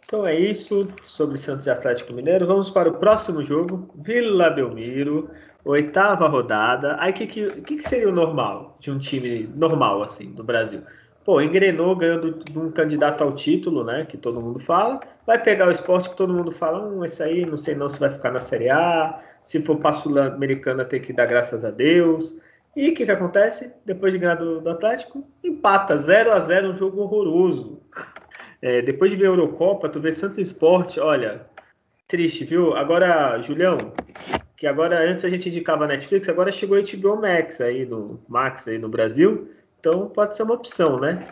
Então é isso sobre Santos e Atlético Mineiro. Vamos para o próximo jogo, Vila Belmiro, oitava rodada. Aí o que, que, que, seria o normal de um time normal assim do Brasil? Pô, engrenou ganhando de um candidato ao título, né? Que todo mundo fala. Vai pegar o esporte que todo mundo fala, hum, esse aí não sei não se vai ficar na Série A. Se for para Sul-Americana tem que dar graças a Deus. E o que, que acontece? Depois de ganhar do, do Atlético, empata 0 a 0 um jogo horroroso. É, depois de ver a Eurocopa, tu vê Santos Esporte, olha, triste, viu? Agora, Julião, que agora antes a gente indicava a Netflix, agora chegou a HBO Max aí no Max aí no Brasil. Então pode ser uma opção, né?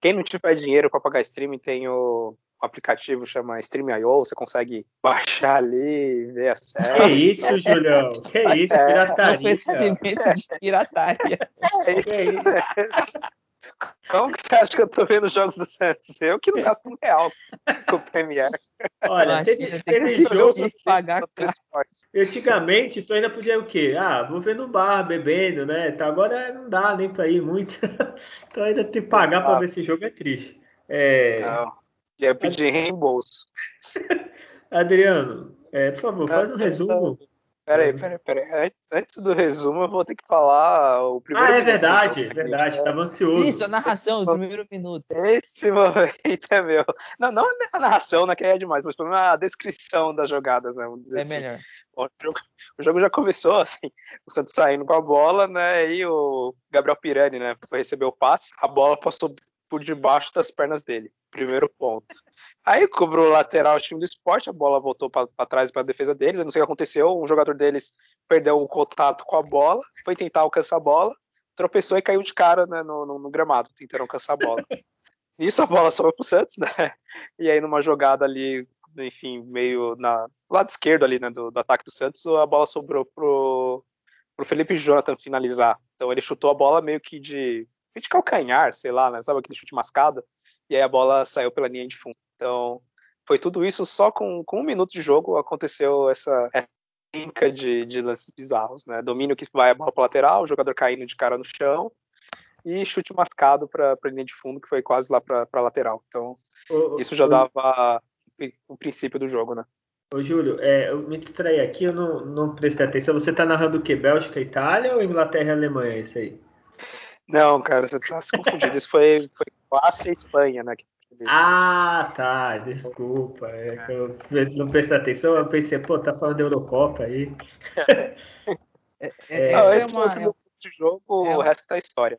Quem não tiver dinheiro para pagar streaming tem o, aplicativo chama Stream.io, você consegue baixar ali, ver a série. Que isso, Julião? Que isso, É pirataria. Oferecimento de pirataria. É isso. Como que você acha que eu tô vendo os jogos do Santos? Eu que não gasto um real com o Premiere. Olha, teve, teve que jogo assistir, pagar caro. Antigamente, tu ainda podia o quê? Ah, vou ver no bar, bebendo, né? Então, agora não dá nem pra ir muito. então ainda tem que pagar pra ver esse jogo é triste. É... Não. E aí eu pedi reembolso. Adriano, é, por favor, faz um resumo. Peraí, peraí, peraí. Antes do resumo, eu vou ter que falar o primeiro Ah, é minuto verdade, jogo, né, verdade. Tava ansioso. Isso, a narração do primeiro minuto. Esse momento é meu. Não, não a narração, né, que é demais, mas pelo menos a descrição das jogadas, né? Vamos dizer É assim. melhor. O jogo, o jogo já começou, assim, o Santos saindo com a bola, né? E o Gabriel Pirani, né? Foi receber o passe, a bola passou por debaixo das pernas dele. Primeiro ponto. Aí cobrou o lateral o time do esporte, a bola voltou para trás para a defesa deles. Eu não sei o que aconteceu. Um jogador deles perdeu o contato com a bola, foi tentar alcançar a bola, tropeçou e caiu de cara né, no, no, no gramado, tentando alcançar a bola. Nisso a bola sobrou pro Santos, né? E aí numa jogada ali, enfim, meio na lado esquerdo ali, né, do, do ataque do Santos, a bola sobrou pro, pro Felipe Jonathan finalizar. Então ele chutou a bola meio que de, de calcanhar, sei lá, né? Sabe aquele chute mascado? E aí a bola saiu pela linha de fundo. Então foi tudo isso só com, com um minuto de jogo aconteceu essa, brinca de, de lances bizarros, né? Domínio que vai a bola para lateral, o jogador caindo de cara no chão e chute mascado para a linha de fundo que foi quase lá para a lateral. Então Ô, isso já ô, dava o princípio do jogo, né? Ô, Júlio, é, eu me distraí aqui, eu não, não prestei atenção. Você tá narrando o quê? Bélgica, Itália ou Inglaterra e Alemanha? Isso aí? Não, cara, você tá se confundindo. Isso foi, foi Croácia e Espanha, né? Ah, tá, desculpa. É que eu não prestei atenção, eu pensei, pô, tá falando da Eurocopa aí. É, É, é, Não, é esse foi o uma, primeiro de jogo, é o resto é história.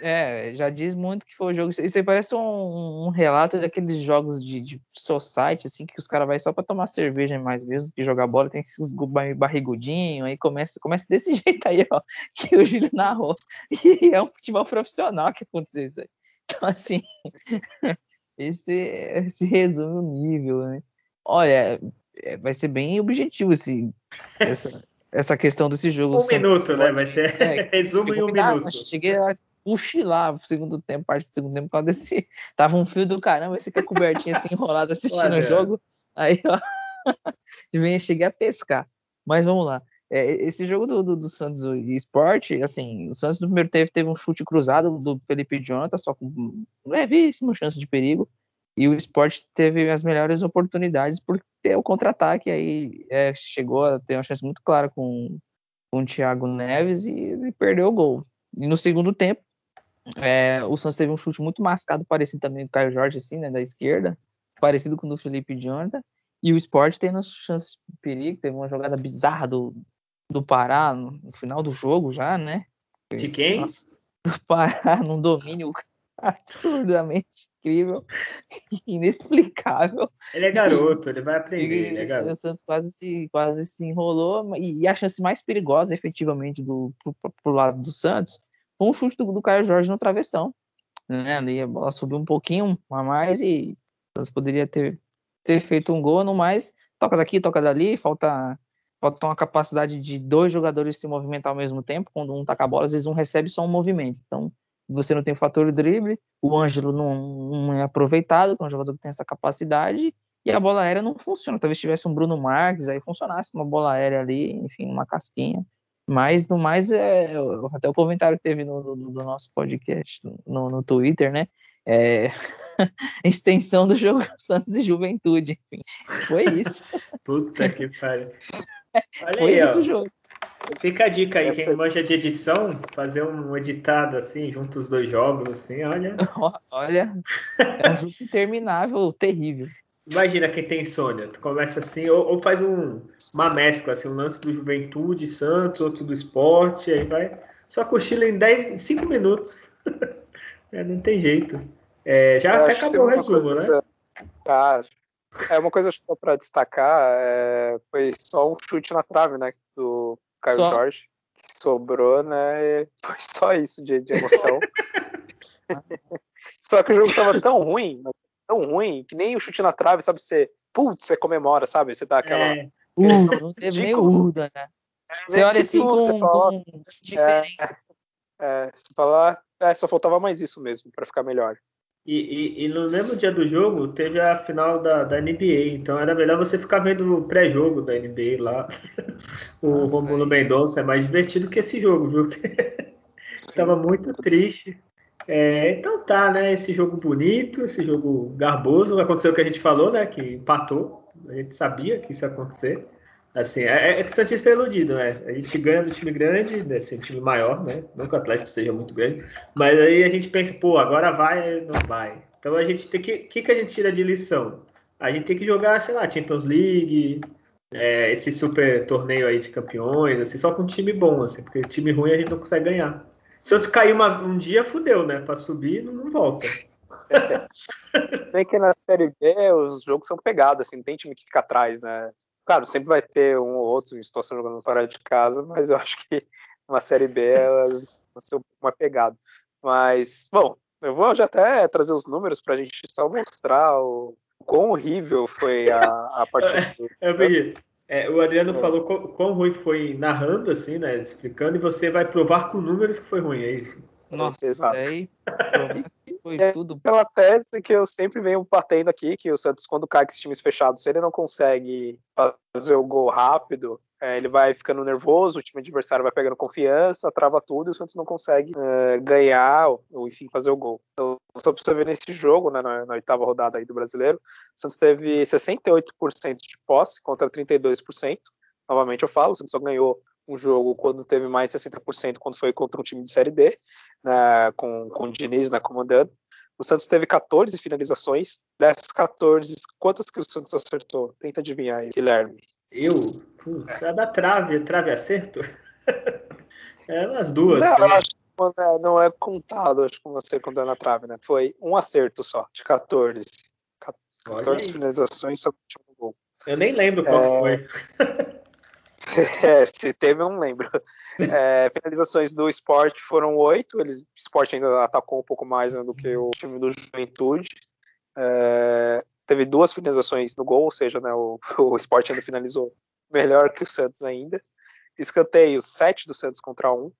É, já diz muito que foi o jogo. Isso aí parece um, um relato daqueles jogos de, de society, assim, que os caras vão só pra tomar cerveja mais mesmo que jogar bola, tem esses barrigudinhos, aí começa, começa desse jeito aí, ó, que o Júlio narrou. E é um futebol profissional que aconteceu isso aí. Então, assim, esse, esse resume o nível, né? Olha, é, vai ser bem objetivo esse, essa, essa questão desse jogo. Um minuto, né? Vai ser é, resumo em um minuto. Cheguei a cochilar no segundo tempo, parte do segundo tempo, por causa desse. Tava um fio do caramba, esse com a cobertinha assim enrolada assistindo o jogo. Aí, ó. cheguei a pescar. Mas vamos lá. É, esse jogo do, do, do Santos e Esporte, assim, o Santos no primeiro tempo teve um chute cruzado do Felipe Jonathan, só com levíssima chance de perigo. E o esporte teve as melhores oportunidades por ter o contra-ataque. Aí é, chegou a ter uma chance muito clara com, com o Thiago Neves e ele perdeu o gol. E no segundo tempo, é, o Santos teve um chute muito mascado, parecido também com o Caio Jorge, assim, né, da esquerda, parecido com o do Felipe Jonathan. E o esporte tendo chances de perigo, teve uma jogada bizarra do, do Pará no, no final do jogo já, né? De quem? Nossa, do Pará num domínio absurdamente incrível, inexplicável. Ele é garoto, ele vai aprender. E, ele é garoto. O Santos quase se, quase se enrolou, e, e a chance mais perigosa, efetivamente, do, pro, pro lado do Santos foi um chute do, do Caio Jorge no travessão. Né? Ali a bola subiu um pouquinho a mais e o Santos poderia ter, ter feito um gol, no mais, toca daqui, toca dali, falta falta uma capacidade de dois jogadores se movimentar ao mesmo tempo, quando um taca a bola, às vezes um recebe só um movimento. Então, você não tem o fator drible, o Ângelo não, não, é aproveitado, que é um jogador que tem essa capacidade, e a bola aérea não funciona. Talvez tivesse um Bruno Marques, aí funcionasse uma bola aérea ali, enfim, uma casquinha. Mas, no mais, é, até o comentário que teve no, no, no nosso podcast, no, no Twitter, né? É, extensão do jogo Santos e Juventude, enfim. Foi isso. Puta que pariu. Olha Foi aí, isso jogo. Fica a dica aí, Essa... quem manja de edição, fazer um editado assim, junto os dois jogos, assim, olha. olha, é um jogo interminável, terrível. Imagina quem tem insônia, tu começa assim, ou, ou, faz um, uma mescla, assim, um lance do Juventude, Santos, outro do esporte, aí vai. Só cochila em 10, 5 minutos. é, não tem jeito. É, já até acabou o resumo, coisa, né? Tá. É uma coisa só para destacar, é, foi só um chute na trave, né? Do, Caio só. Jorge, que sobrou, né? Foi só isso de, de emoção. só que o jogo tava tão ruim, tão ruim, que nem o chute na trave, sabe? Você, putz, você comemora, sabe? Você dá aquela. É. Não teve nem Uda, né? É, você olha assim com, você fala, com diferença. É, é, você fala, é, só faltava mais isso mesmo, para ficar melhor. E, e, e, no mesmo dia do jogo teve a final da, da NBA, então era melhor você ficar vendo o pré-jogo da NBA lá. o Nossa, Romulo Mendonça é mais divertido que esse jogo, viu? Tava muito triste. É, então tá, né? Esse jogo bonito, esse jogo garboso. Aconteceu o que a gente falou, né? Que empatou. A gente sabia que isso ia acontecer. Assim, é, é que o Santista é iludido, né? A gente ganha do time grande, desse time maior, né? Que o Atlético seja muito grande, mas aí a gente pensa, pô, agora vai, não vai. Então a gente tem que. O que, que a gente tira de lição? A gente tem que jogar, sei lá, Champions League, é, esse super torneio aí de campeões, assim, só com time bom, assim, porque time ruim a gente não consegue ganhar. Se Santos cair uma, um dia, fudeu, né? Pra subir, não, não volta. Se bem que na Série B os jogos são pegados, assim, não tem time que fica atrás, né? Claro, sempre vai ter um ou outro em situação jogando fora de casa, mas eu acho que uma Série B elas vão ser uma pegada. Mas, bom, eu vou já até trazer os números para a gente só mostrar o quão horrível foi a, a partida. eu pedi. É, o Adriano é. falou quão, quão ruim foi narrando, assim, né? Explicando, e você vai provar com números que foi ruim, é isso? Nossa, Exato. aí foi é tudo. Pela tese que eu sempre venho batendo aqui, que o Santos, quando cai com esses times fechados, se ele não consegue fazer o gol rápido, é, ele vai ficando nervoso, o time adversário vai pegando confiança, trava tudo e o Santos não consegue é, ganhar ou, enfim, fazer o gol. Então, só pra você ver nesse jogo, né, na, na, oitava rodada aí do brasileiro, o Santos teve 68% de posse contra 32%. Novamente eu falo, o Santos só ganhou um jogo quando teve mais 60% quando foi contra um time de Série D, né, com, com o Diniz na comandando. O Santos teve 14 finalizações. Dessas 14, quantas que o Santos acertou? Tenta adivinhar aí, Guilherme. Eu? Putz, é da trave, trave acerto? é nas duas. Não, eu acho, é, não é contado, acho que você contando na trave, né? Foi um acerto só, de 14. 14 finalizações só um gol. Eu nem lembro qual é... foi. é, se teve, eu não lembro. É, finalizações do esporte foram oito. o esporte ainda atacou um pouco mais né, do que o time do Juventude. É, teve duas finalizações no gol, ou seja, né, o, o esporte ainda finalizou melhor que o Santos ainda. Escanteio, sete do Santos contra um.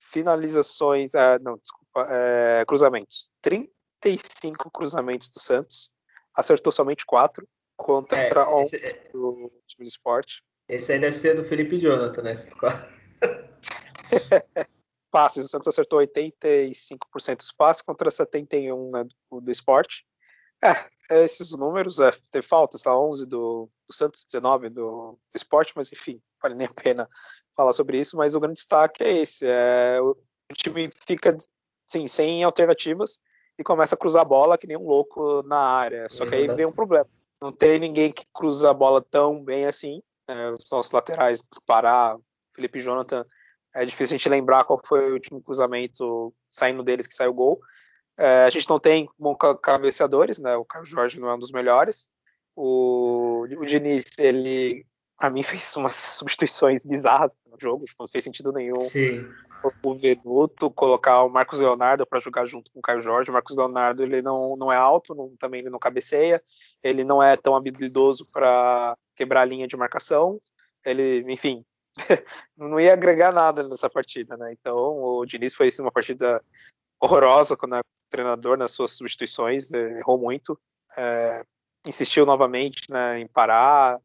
Finalizações, é, não, desculpa, é, cruzamentos. 35 cruzamentos do Santos. Acertou somente quatro contra é, um esse, do time do esporte. Esse aí deve ser do Felipe Jonathan, né? passes, o Santos acertou 85% dos passes contra 71% né, do, do esporte. É, esses números, é, tem faltas, tá 11 do, do Santos, 19 do, do esporte, mas enfim, vale nem a pena falar sobre isso, mas o grande destaque é esse, é, o, o time fica sim, sem alternativas e começa a cruzar a bola que nem um louco na área, só que aí vem um problema, não tem ninguém que cruza a bola tão bem assim, é, os nossos laterais, Pará, Felipe Jonathan, é difícil a gente lembrar qual foi o último cruzamento saindo deles que saiu o gol, é, a gente não tem cabeceadores, né? O Caio Jorge não é um dos melhores. O, o Diniz, ele, para mim, fez umas substituições bizarras no jogo, não fez sentido nenhum. Sim. O Venuto colocar o Marcos Leonardo para jogar junto com o Caio Jorge. O Marcos Leonardo ele não, não é alto, não, também ele não cabeceia, ele não é tão habilidoso para quebrar a linha de marcação. Ele, enfim, não ia agregar nada nessa partida, né? Então o Diniz foi assim, uma partida horrorosa quando a treinador nas suas substituições, eh, errou muito, é, insistiu novamente né, em parar,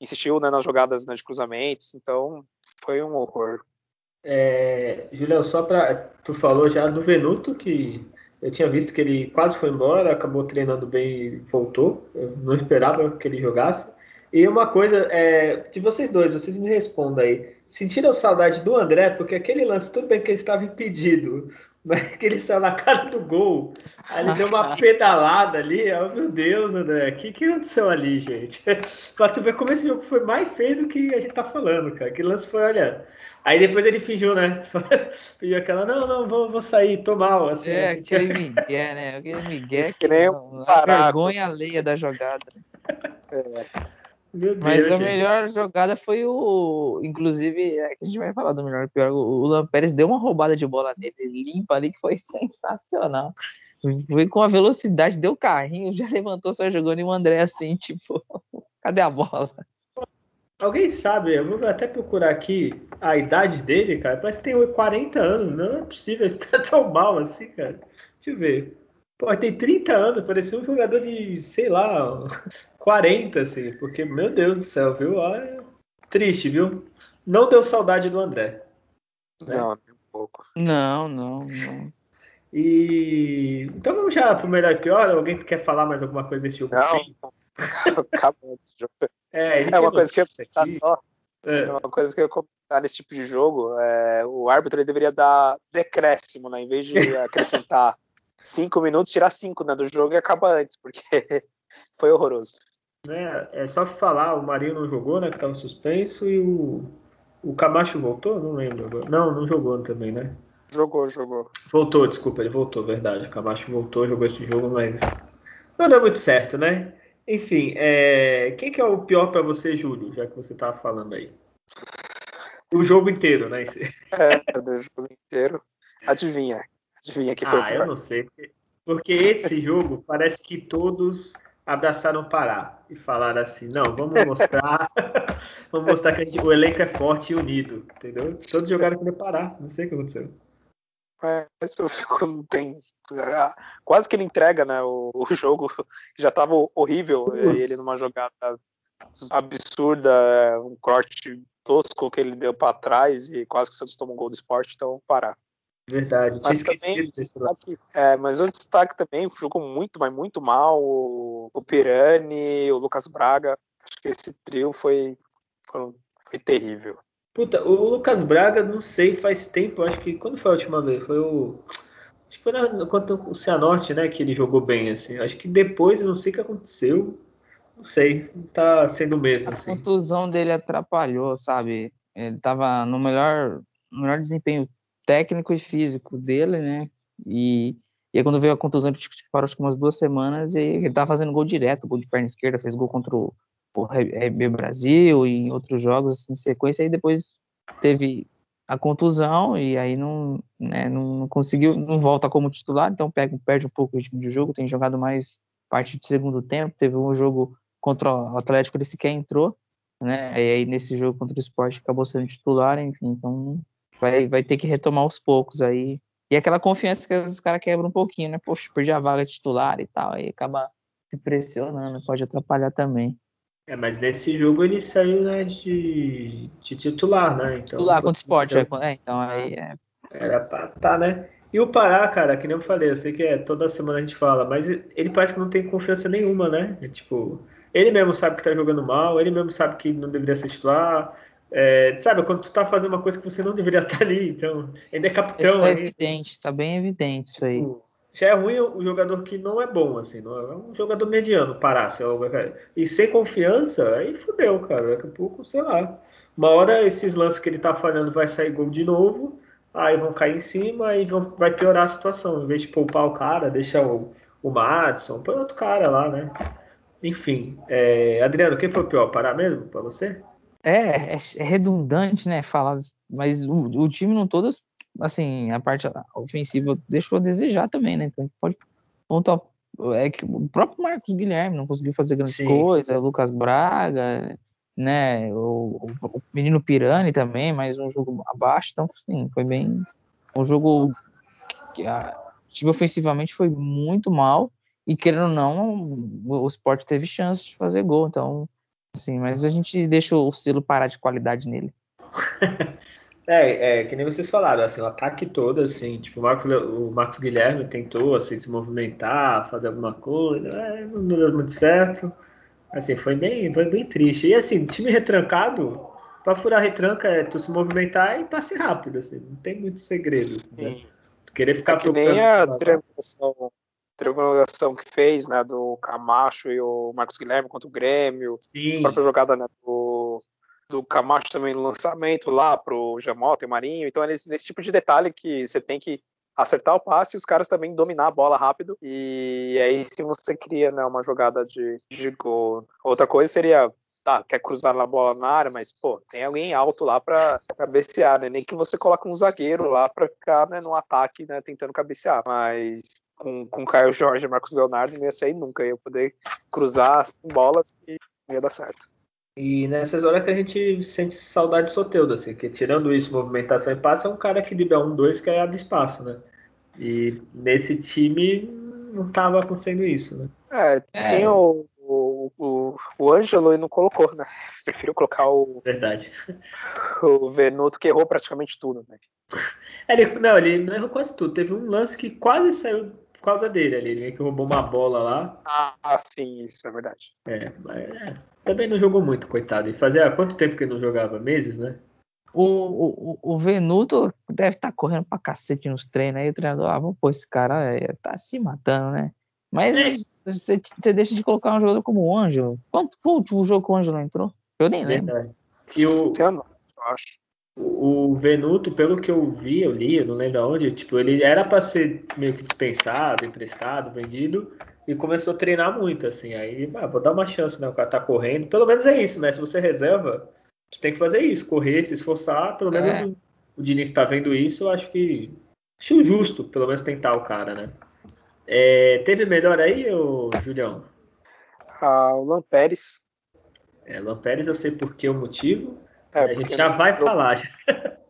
insistiu né, nas jogadas né, de cruzamentos, então foi um horror. É, Julião, só para tu falou já do Venuto que eu tinha visto que ele quase foi embora, acabou treinando bem e voltou. Eu não esperava que ele jogasse. E uma coisa é de vocês dois, vocês me respondam aí. Sentiram saudade do André porque aquele lance tudo bem que ele estava impedido, mas que ele saiu na cara do gol. Aí ele deu uma pedalada ali. Oh, meu Deus, André, o que, que aconteceu ali, gente? pra tu ver como esse jogo foi mais feio do que a gente tá falando, cara. Que lance foi, olha. Aí depois ele fingiu, né? fingiu aquela, não, não, vou, vou sair, tô mal. Assim, é, assim, aquele Miguel, né? Aquele Miguel que, que nem não, a vergonha alheia da jogada. É. Deus, Mas a gente. melhor jogada foi o. Inclusive, é que a gente vai falar do melhor e pior. O Lampérez deu uma roubada de bola nele, limpa ali, que foi sensacional. Foi com a velocidade, deu carrinho, já levantou, só jogando e o André assim, tipo, cadê a bola? Alguém sabe, eu vou até procurar aqui a idade dele, cara. Parece que tem 40 anos, não é possível estar tão mal assim, cara. Deixa eu ver. Pô, tem 30 anos, parecia um jogador de, sei lá, 40, assim, porque, meu Deus do céu, viu? Olha, triste, viu? Não deu saudade do André. Né? Não, nem um pouco. Não, não, não. E então vamos já pro melhor e pior. Alguém quer falar mais alguma coisa desse jogo? Não, acabou esse jogo. É, é uma coisa que eu ia comentar só. É. é. uma coisa que eu ia comentar nesse tipo de jogo. É, o árbitro ele deveria dar decréscimo, né? Em vez de acrescentar cinco minutos, tirar cinco né, do jogo e acaba antes, porque foi horroroso. É, é só falar, o Marinho não jogou, né? Que tava suspenso, e o, o Camacho voltou? Não lembro agora. Não, não jogou também, né? Jogou, jogou. Voltou, desculpa, ele voltou, verdade. O Camacho voltou, jogou esse jogo, mas não deu muito certo, né? Enfim, é... quem que é o pior para você, Júlio, já que você tava falando aí? O jogo inteiro, né? É, do jogo inteiro. Adivinha. Adivinha que foi ah, o pior. eu não sei. Porque esse jogo parece que todos abraçaram o Pará e falaram assim: não, vamos mostrar, vamos mostrar que gente, o elenco é forte e unido, entendeu? Todos jogaram com o Pará, não sei o que aconteceu. Mas eu fico, não tem. Quase que ele entrega né, o, o jogo, que já estava horrível, e ele numa jogada absurda, um corte tosco que ele deu para trás e quase que o Santos tomou um gol do esporte, então parar. Verdade, mas também destaque, é, mas o destaque também jogou muito, mas muito mal o, o Pirani, o Lucas Braga. Acho que esse trio foi, foi, foi terrível. Puta, o Lucas Braga, não sei, faz tempo, acho que quando foi a última vez? Foi o. Acho que foi na, contra o Cianorte, né? Que ele jogou bem, assim. Acho que depois, não sei o que aconteceu. Não sei, não tá sendo o mesmo, a assim. A contusão dele atrapalhou, sabe? Ele tava no melhor, no melhor desempenho técnico e físico dele, né? E, e aí quando veio a contusão, ele parou acho que umas duas semanas e ele tava fazendo gol direto, gol de perna esquerda, fez gol contra o, RB Brasil e em outros jogos assim, em sequência, e depois teve a contusão e aí não, né, não conseguiu, não volta como titular, então pega, perde um pouco o ritmo de jogo, tem jogado mais parte do segundo tempo, teve um jogo contra o Atlético, ele sequer entrou, né, e aí nesse jogo contra o Sport acabou sendo titular, enfim, então vai, vai ter que retomar aos poucos aí, e aquela confiança que os caras quebram um pouquinho, né, poxa, perdi a vaga titular e tal, aí acaba se pressionando, pode atrapalhar também. É, mas nesse jogo ele saiu né, de, de titular, né? Então, titular contra o esporte, é, então aí é. Era pra tá, né? E o Pará, cara, que nem eu falei, eu sei que é toda semana a gente fala, mas ele parece que não tem confiança nenhuma, né? É, tipo, ele mesmo sabe que tá jogando mal, ele mesmo sabe que não deveria ser titular. É, sabe, quando tu tá fazendo uma coisa que você não deveria estar tá ali, então, ele é capitão. Isso é evidente, tá bem evidente isso aí. Já é ruim o jogador que não é bom, assim, não é um jogador mediano, parar, é e sem confiança, aí fudeu, cara. Daqui a pouco, sei lá. Uma hora esses lances que ele tá falhando vai sair gol de novo, aí vão cair em cima e vão, vai piorar a situação. Em vez de poupar o cara, deixar o, o Madison, põe outro cara lá, né? Enfim, é, Adriano, quem foi o pior? Parar mesmo para você? É, é, é, redundante, né, falar, mas o, o time não todo assim, a parte ofensiva deixou a desejar também, né? Então pode pontuar. É que o próprio Marcos Guilherme não conseguiu fazer grandes Sim. coisas, o Lucas Braga, né? O, o, menino Pirani também, mas um jogo abaixo, então sim, foi bem um jogo que a time ofensivamente foi muito mal e querendo ou não, o Sport teve chance de fazer gol, então assim, mas a gente deixa o selo parar de qualidade nele. É, é, que nem vocês falaram, assim, o ataque todo, assim, tipo, o Marcos, o Marcos Guilherme tentou, assim, se movimentar, fazer alguma coisa, é, não deu muito certo. Assim, foi bem, foi bem triste. E assim, time retrancado, para furar retranca é tu se movimentar e passe rápido, assim, não tem muito segredo. Né? Querer ficar é que nem a triangulação, triangulação que fez, né, do Camacho e o Marcos Guilherme contra o Grêmio, Sim. a própria jogada né, do do Camacho também no lançamento lá pro Jamota e Marinho. Então é nesse, nesse, tipo de detalhe que você tem que acertar o passe e os caras também dominar a bola rápido. E aí se você cria né, uma jogada de, de gol. Outra coisa seria tá, quer cruzar a bola na área, mas, pô, tem alguém alto lá para cabecear, né? Nem que você coloque um zagueiro lá para ficar né, no ataque, né, tentando cabecear. Mas com, com Caio Jorge e Marcos Leonardo não ia sair nunca. Ia poder cruzar as bolas e ia dar certo. E nessas horas que a gente sente saudade de Soteudo, assim, que tirando isso, movimentação e passe, é um cara que libera um, dois, que aí abre espaço, né? E nesse time não estava acontecendo isso, né? É, é. tinha é. O, o, o, o Ângelo e não colocou, né? Prefiro colocar o. Verdade. O Venuto que errou praticamente tudo, né? Ele, não, ele não errou quase tudo. Teve um lance que quase saiu por causa dele ali. Ele meio que roubou uma bola lá. Ah, sim, isso é verdade. É, mas é, também não jogou muito, coitado. E fazia quanto tempo que ele não jogava? Meses, né? O, o, o Venuto deve estar tá correndo pra cacete nos treinos aí. O treinador, ah, vamos pôr esse cara, é, tá se matando, né? Mas é. você, você deixa de colocar um jogador como o Ângelo. Quanto foi o último jogo que o Ângelo entrou? Eu nem lembro. E o, eu acho. O Venuto, pelo que eu vi, eu li, eu não lembro aonde, tipo, ele era para ser meio que dispensado, emprestado, vendido, e começou a treinar muito, assim. Aí, ah, vou dar uma chance, né? O cara tá correndo. Pelo menos é isso, né? Se você reserva, você tem que fazer isso, correr, se esforçar. Pelo menos é. o, o Diniz tá vendo isso, eu acho que. Acho justo, pelo menos tentar o cara, né? É, teve melhor aí, ô, Julião? Ah, o Lampérez. É, Lampérez eu sei por que o motivo. É, a gente já vai jogo... falar.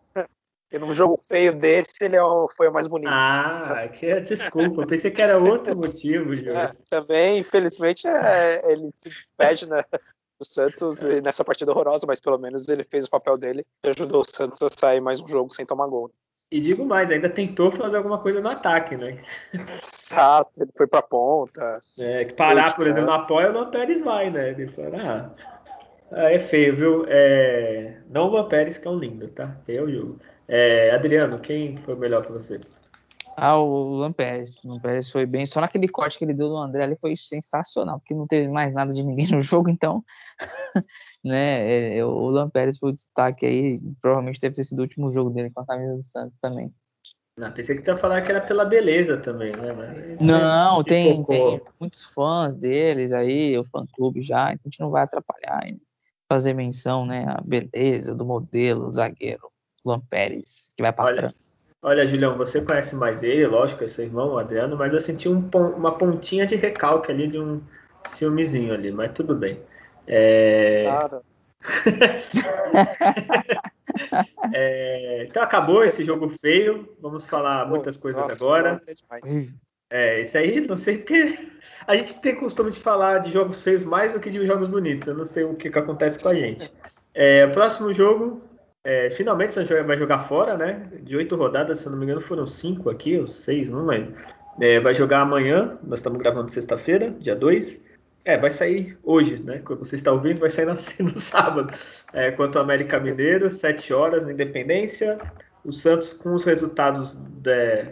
E num jogo feio desse, ele é o... foi o mais bonito. Ah, que... Desculpa, pensei que era outro motivo, Júlio. É, também, infelizmente, é... ele se despede né, do Santos nessa partida horrorosa, mas pelo menos ele fez o papel dele e ajudou o Santos a sair mais um jogo sem tomar gol. E digo mais, ainda tentou fazer alguma coisa no ataque, né? Exato, ele foi pra ponta. É, que parar, por exemplo, no apoio, o Pérez vai, né? Ele falou, ah, ah, é feio, viu? É... Não o Pérez, que é um lindo, tá? Feio o jogo. É... Adriano, quem foi o melhor para você? Ah, o Luan Pérez. O Luan Pérez foi bem. Só naquele corte que ele deu no André ali foi sensacional, porque não teve mais nada de ninguém no jogo, então. né, é, é, o Luan Pérez foi o destaque aí. Provavelmente deve ter sido o último jogo dele com a camisa do Santos também. Não, pensei que você ia falar que era pela beleza também, né? Mas, não, é, tem, tem, muitos fãs deles aí, o fã clube já, então a gente não vai atrapalhar ainda. Fazer menção, né? A beleza do modelo, o zagueiro, Luan Pérez, que vai para olha, olha, Julião, você conhece mais ele, lógico, é seu irmão, o Adriano, mas eu senti um, uma pontinha de recalque ali de um ciúmezinho ali, mas tudo bem. É... Nada. é, então acabou esse jogo feio. Vamos falar muitas coisas Nossa, agora. É, isso aí, não sei porque a gente tem costume de falar de jogos feios mais do que de jogos bonitos. Eu não sei o que, que acontece com a gente. É, próximo jogo, é, finalmente você vai jogar fora, né? De oito rodadas, se não me engano, foram cinco aqui, ou seis, não lembro. É, vai jogar amanhã, nós estamos gravando sexta-feira, dia 2. É, vai sair hoje, né? Quando você está ouvindo, vai sair no sábado. É, quanto ao América Mineiro, 7 horas na Independência. O Santos, com os resultados de,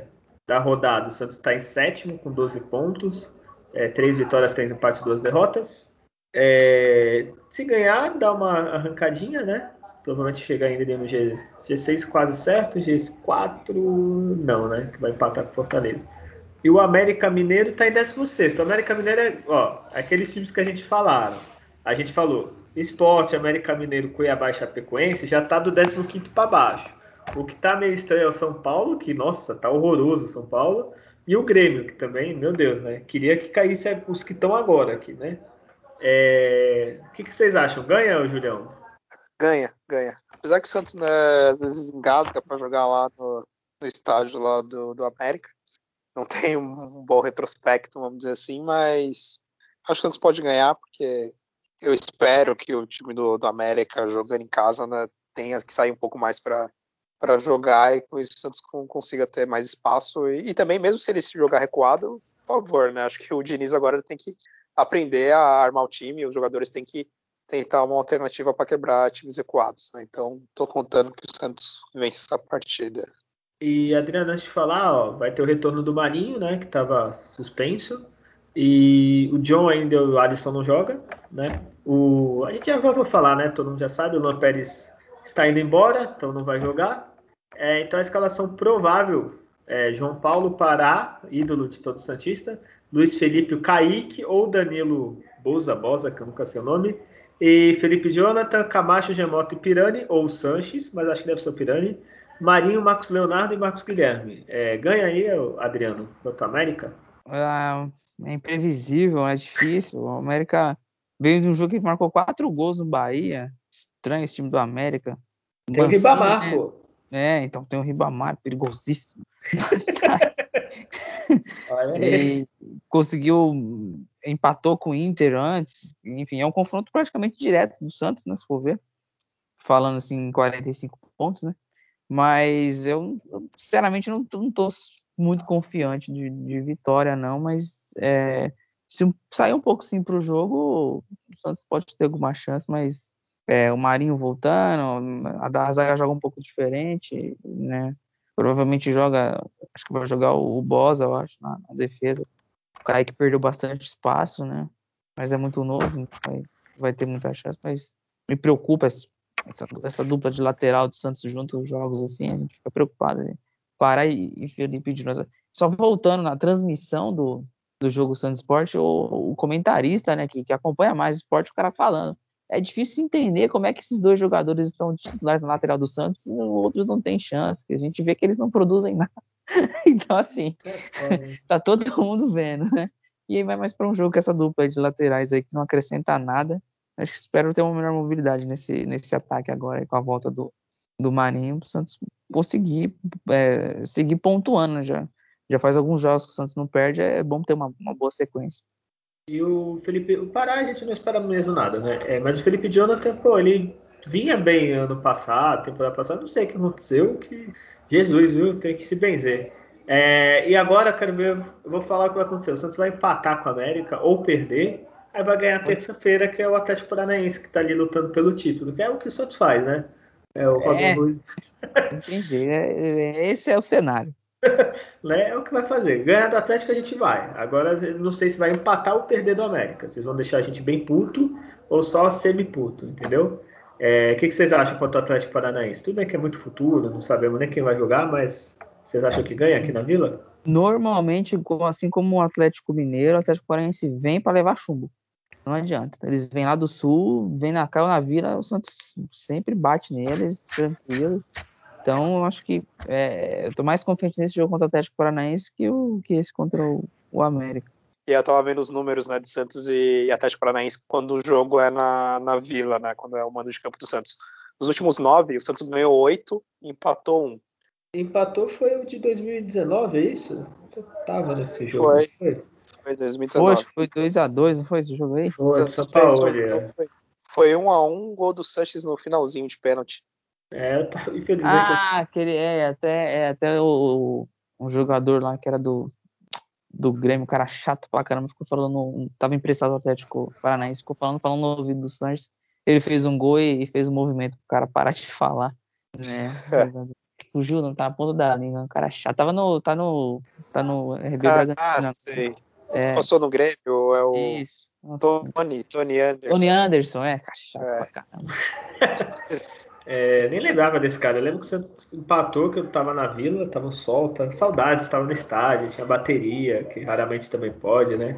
da rodada, o Santos está em sétimo, com 12 pontos. É, três vitórias, três empates, duas derrotas. É, se ganhar, dá uma arrancadinha, né? Provavelmente chegar ainda no G, G6 quase certo, G4 não, né? Que vai empatar com Fortaleza. E o América Mineiro está em 16. O América Mineiro é, ó, aqueles times que a gente falaram. A gente falou, Esporte, América Mineiro, Cuiabá e Chapecoense já está do 15 para baixo. O que está meio estranho é o São Paulo, que, nossa, tá horroroso o São Paulo. E o Grêmio, que também, meu Deus, né? Queria que caísse os que estão agora aqui, né? É... O que, que, vocês acham? Ganha, Julião? Ganha, ganha. Apesar que o Santos, né, às vezes engasga para jogar lá no, no estádio lá do, do América não tem um bom retrospecto, vamos dizer assim, mas acho que o Santos pode ganhar, porque eu espero que o time do, do América jogando em casa né, tenha que sair um pouco mais para para jogar e com isso o Santos consiga ter mais espaço e, e, também mesmo se ele se jogar recuado, por favor, né? Acho que o Diniz agora tem que aprender a armar o time, os jogadores têm que tentar uma alternativa para quebrar times recuados, né? Então, estou contando que o Santos vence essa partida. E Adriano, antes de falar, ó, vai ter o retorno do Marinho, né, que estava suspenso. E o John ainda, o Alisson não joga, né? O, a gente já vai falar, né? Todo mundo já sabe, o Luan Pérez está indo embora, então não vai jogar. É, então a escalação provável é João Paulo Pará, ídolo de todo Santista, Luiz Felipe o Kaique ou Danilo Boza, Boza, que eu nunca sei o nome, e Felipe Jonathan, Camacho, Gemoto e Pirani, ou Sanches, mas acho que deve ser o Pirani, Marinho, Marcos Leonardo e Marcos Guilherme. É, ganha aí, Adriano, o América? É, é imprevisível, é difícil. O América veio de um jogo que marcou quatro gols no Bahia. Estranho esse time do América. Tem o Ribamar, né? pô. É, então tem o Ribamar, perigosíssimo. e conseguiu empatou com o Inter antes. Enfim, é um confronto praticamente direto do Santos, né, se for ver. Falando assim, em 45 pontos, né? Mas eu, sinceramente, não, não tô muito confiante de, de vitória, não. Mas é, se sair um pouco sim para o jogo, o Santos pode ter alguma chance, mas é, o Marinho voltando, a zaga joga um pouco diferente, né? Provavelmente joga, acho que vai jogar o Bosa, eu acho, na, na defesa. O Kaique perdeu bastante espaço, né? Mas é muito novo, vai, vai ter muita chance, mas me preocupa essa, essa, dupla de lateral do Santos junto jogos assim, a gente fica preocupado. Né? Pará e, e Felipe de Nossa. Só voltando na transmissão do, do jogo Santos Sport, o, o comentarista, né, que, que, acompanha mais o esporte, o cara falando. É difícil entender como é que esses dois jogadores estão titulares na lateral do Santos e outros não têm chance, que a gente vê que eles não produzem nada. então, assim, é tá todo mundo vendo, né? E aí vai mais para um jogo com essa dupla de laterais aí que não acrescenta nada Acho que espero ter uma melhor mobilidade nesse, nesse ataque agora, com a volta do, do Marinho, para o Santos conseguir é, seguir pontuando. Já, já faz alguns jogos que o Santos não perde, é bom ter uma, uma boa sequência. E o Felipe, o Pará a gente não espera mesmo nada, né? É, mas o Felipe Jonathan, pô, ele vinha bem ano passado, temporada passada, não sei o que aconteceu, que Jesus, viu? Tem que se benzer. É, e agora, quero ver, eu vou falar o que vai acontecer. O Santos vai empatar com a América ou perder, Aí vai ganhar terça-feira, que é o Atlético Paranaense, que está ali lutando pelo título, que é o que o Santos faz, né? É o Robin é, Luiz. Entendi. É, é, esse é o cenário. né? É o que vai fazer. Ganhar do Atlético a gente vai. Agora não sei se vai empatar ou perder do América. Vocês vão deixar a gente bem puto ou só semi-puto, entendeu? É, o que, que, vocês acham quanto ao Atlético Paranaense? Tudo bem que é muito futuro, não sabemos nem quem vai jogar, mas Vocês acham que ganha aqui na Vila? Normalmente, assim como o Atlético Mineiro, o Atlético Paranaense vem para levar chumbo. Não adianta. Eles vêm lá do sul, vêm na cara na vila, o Santos sempre bate neles, tranquilo. Então, eu acho que é, eu tô mais confiante nesse jogo contra o Atlético Paranaense que, o, que esse contra o, o América. E eu tava vendo os números né, de Santos e Atlético Paranaense quando o jogo é na, na Vila, né? Quando é o mando de campo do Santos. Nos últimos nove, o Santos ganhou oito e empatou um. Empatou foi o de 2019, é isso? Eu tava nesse jogo. Foi. Foi, foi 2019. Foi, foi 2x2, não foi esse jogo aí? Foi, São Paulo. É. Foi 1 um a 1 um, gol do Sanches no finalzinho de pênalti. É, infelizmente. Ah, aquele, é, até, é, até o, um jogador lá que era do, do Grêmio, um cara chato pra caramba, ficou falando, tava emprestado ao Atlético Paranaense, ficou falando, falando no ouvido do Sanches. Ele fez um gol e fez um movimento pro cara parar de falar. Né? Fugiu, não tá na ponta da língua, um cara chato. Tava no. tá no. tá no RB ah, Bragantino. Ah, sei. É. Passou no Grêmio, é o. Isso. Tony, Tony Anderson. Tony Anderson, é, cara, chato é. pra caramba. É, nem lembrava desse cara. Eu lembro que você empatou, que eu tava na vila, tava no sol, tava saudades, tava no estádio, tinha bateria, que raramente também pode, né?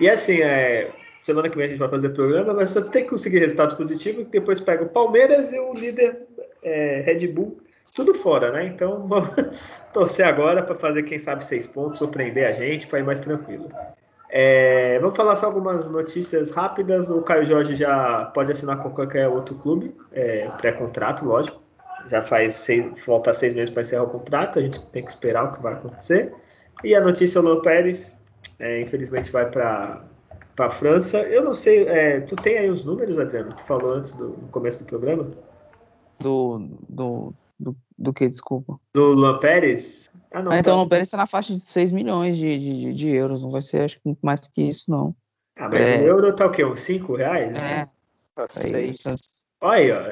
E assim, é, semana que vem a gente vai fazer programa, mas você tem que conseguir resultados positivos, que depois pega o Palmeiras e o líder é, Red Bull, tudo fora, né? Então vamos torcer agora para fazer, quem sabe, seis pontos, surpreender a gente, para ir mais tranquilo. É, vamos falar só algumas notícias rápidas. O Caio Jorge já pode assinar com qualquer outro clube, é, pré-contrato, lógico. Já faz seis, falta seis meses para encerrar o contrato, a gente tem que esperar o que vai acontecer. E a notícia: o Lô Pérez, é, infelizmente, vai para a França. Eu não sei, é, tu tem aí os números, Adriano? Tu falou antes do começo do programa? Do, do, do, do que, desculpa? Do Luan Pérez? Ah, não, ah, então tá. o Pérez está na faixa de 6 milhões de, de, de, euros, não vai ser, acho que muito mais que isso, não. Ah, mas é... o euro tá o quê? Uns 5 reais? É. Tá 6. Olha aí, ó.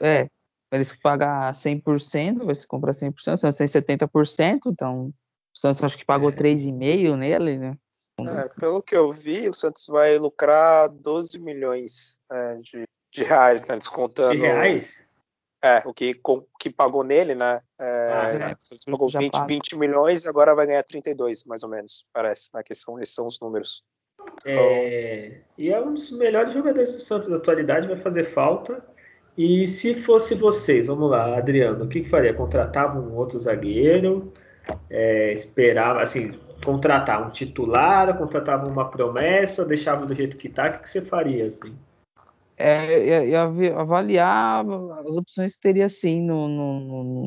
é, eles pagar 100%, vai se comprar 100%, o Santos tem 70%, então o Santos acho que pagou é. 3,5 nele, né? É, pelo que eu vi, o Santos vai lucrar 12 milhões é, de, de reais, né? Descontando. De reais? É, o que, com, que pagou nele, né? É, ah, é. pagou 20, 20 milhões e agora vai ganhar 32, mais ou menos, parece, né? Que são, esses são os números. É, e é um dos melhores jogadores do Santos da atualidade, vai fazer falta. E se fosse vocês, vamos lá, Adriano, o que, que faria? Contratava um outro zagueiro, é, esperava, assim, contratar um titular, contratava uma promessa, deixava do jeito que tá, o que, que você faria, assim? É, avaliar as opções que teria sim no, no,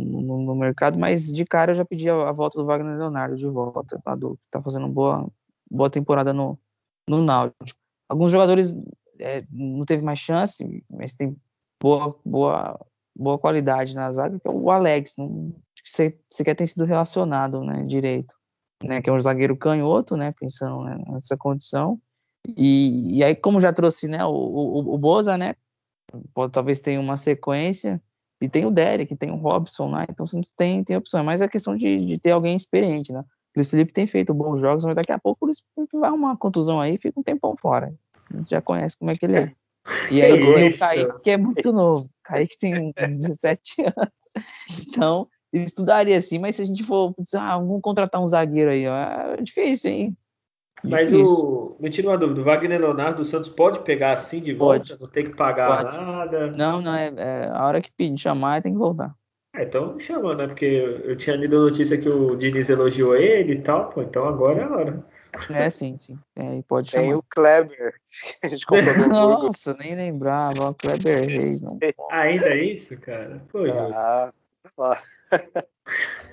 no, no, mercado, mas de cara eu já pedi a, a volta do Wagner Leonardo de volta, tá, do, tá fazendo boa, boa temporada no, no Náutico. Alguns jogadores é, não teve mais chance, mas tem boa, boa, boa qualidade na zaga, que é o Alex, não, que sequer tem sido relacionado né, direito, né, que é um zagueiro canhoto, né, pensando né, nessa condição, e, e aí, como já trouxe né, o, o, o Boza, né? Pode, talvez tenha uma sequência. E tem o Derek, tem o Robson, né? Então tem, tem opção. Mas é questão de, de ter alguém experiente, né? O Luiz Felipe tem feito bons jogos, mas daqui a pouco o Luiz Felipe vai uma contusão aí e fica um tempão fora. A gente já conhece como é que ele é. E aí tem o Kaique, que é muito novo. O Kaique tem 17 anos. Então, estudaria assim, mas se a gente for, ah, vamos contratar um zagueiro aí, ó, é difícil, hein? Mas o. Me tira uma dúvida, o Wagner Leonardo Santos pode pegar assim de volta? Pode. Não tem que pagar pode. nada? Não, não, é, é, a hora que pedir chamar tem que voltar. É, então chama, né? Porque eu tinha lido a notícia que o Diniz elogiou ele e tal, pô, então agora é a hora. É, sim, sim. É, pode chamar. Tem o Kleber. A gente Nossa, nem lembrava. O Kleber Reis. Não. Ainda é isso, cara? Pô, ah,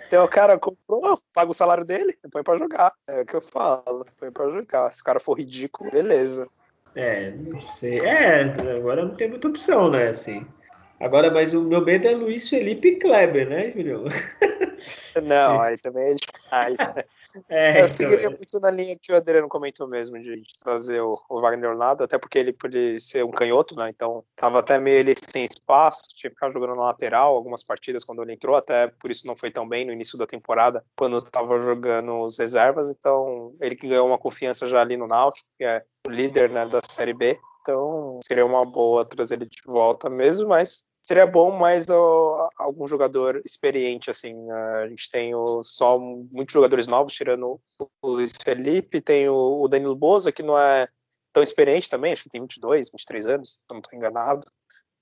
Então o cara comprou, paga o salário dele, põe pra jogar. É o que eu falo, põe pra jogar. Se o cara for ridículo, beleza. É, não sei. É, agora não tem muita opção, né? Assim. Agora, mas o meu medo é Luiz Felipe Kleber, né, Julião? Não, aí também é demais. Né? É, eu então, seguiria é. muito na linha que o Adriano comentou mesmo, de, de trazer o, o, Wagner Leonardo, até porque ele pode ser um canhoto, né? Então tava até meio ele sem espaço, tinha que ficar jogando na lateral algumas partidas quando ele entrou, até por isso não foi tão bem no início da temporada, quando tava jogando os reservas. Então ele que ganhou uma confiança já ali no Náutico, que é o líder né, da Série B. Então seria uma boa trazer ele de volta mesmo, mas seria bom mais algum jogador experiente, assim. Né? A gente tem o, só muitos jogadores novos, tirando o Luiz Felipe, tem o, o Danilo Boza, que não é tão experiente também, acho que tem 22, 23 anos, se não estou enganado.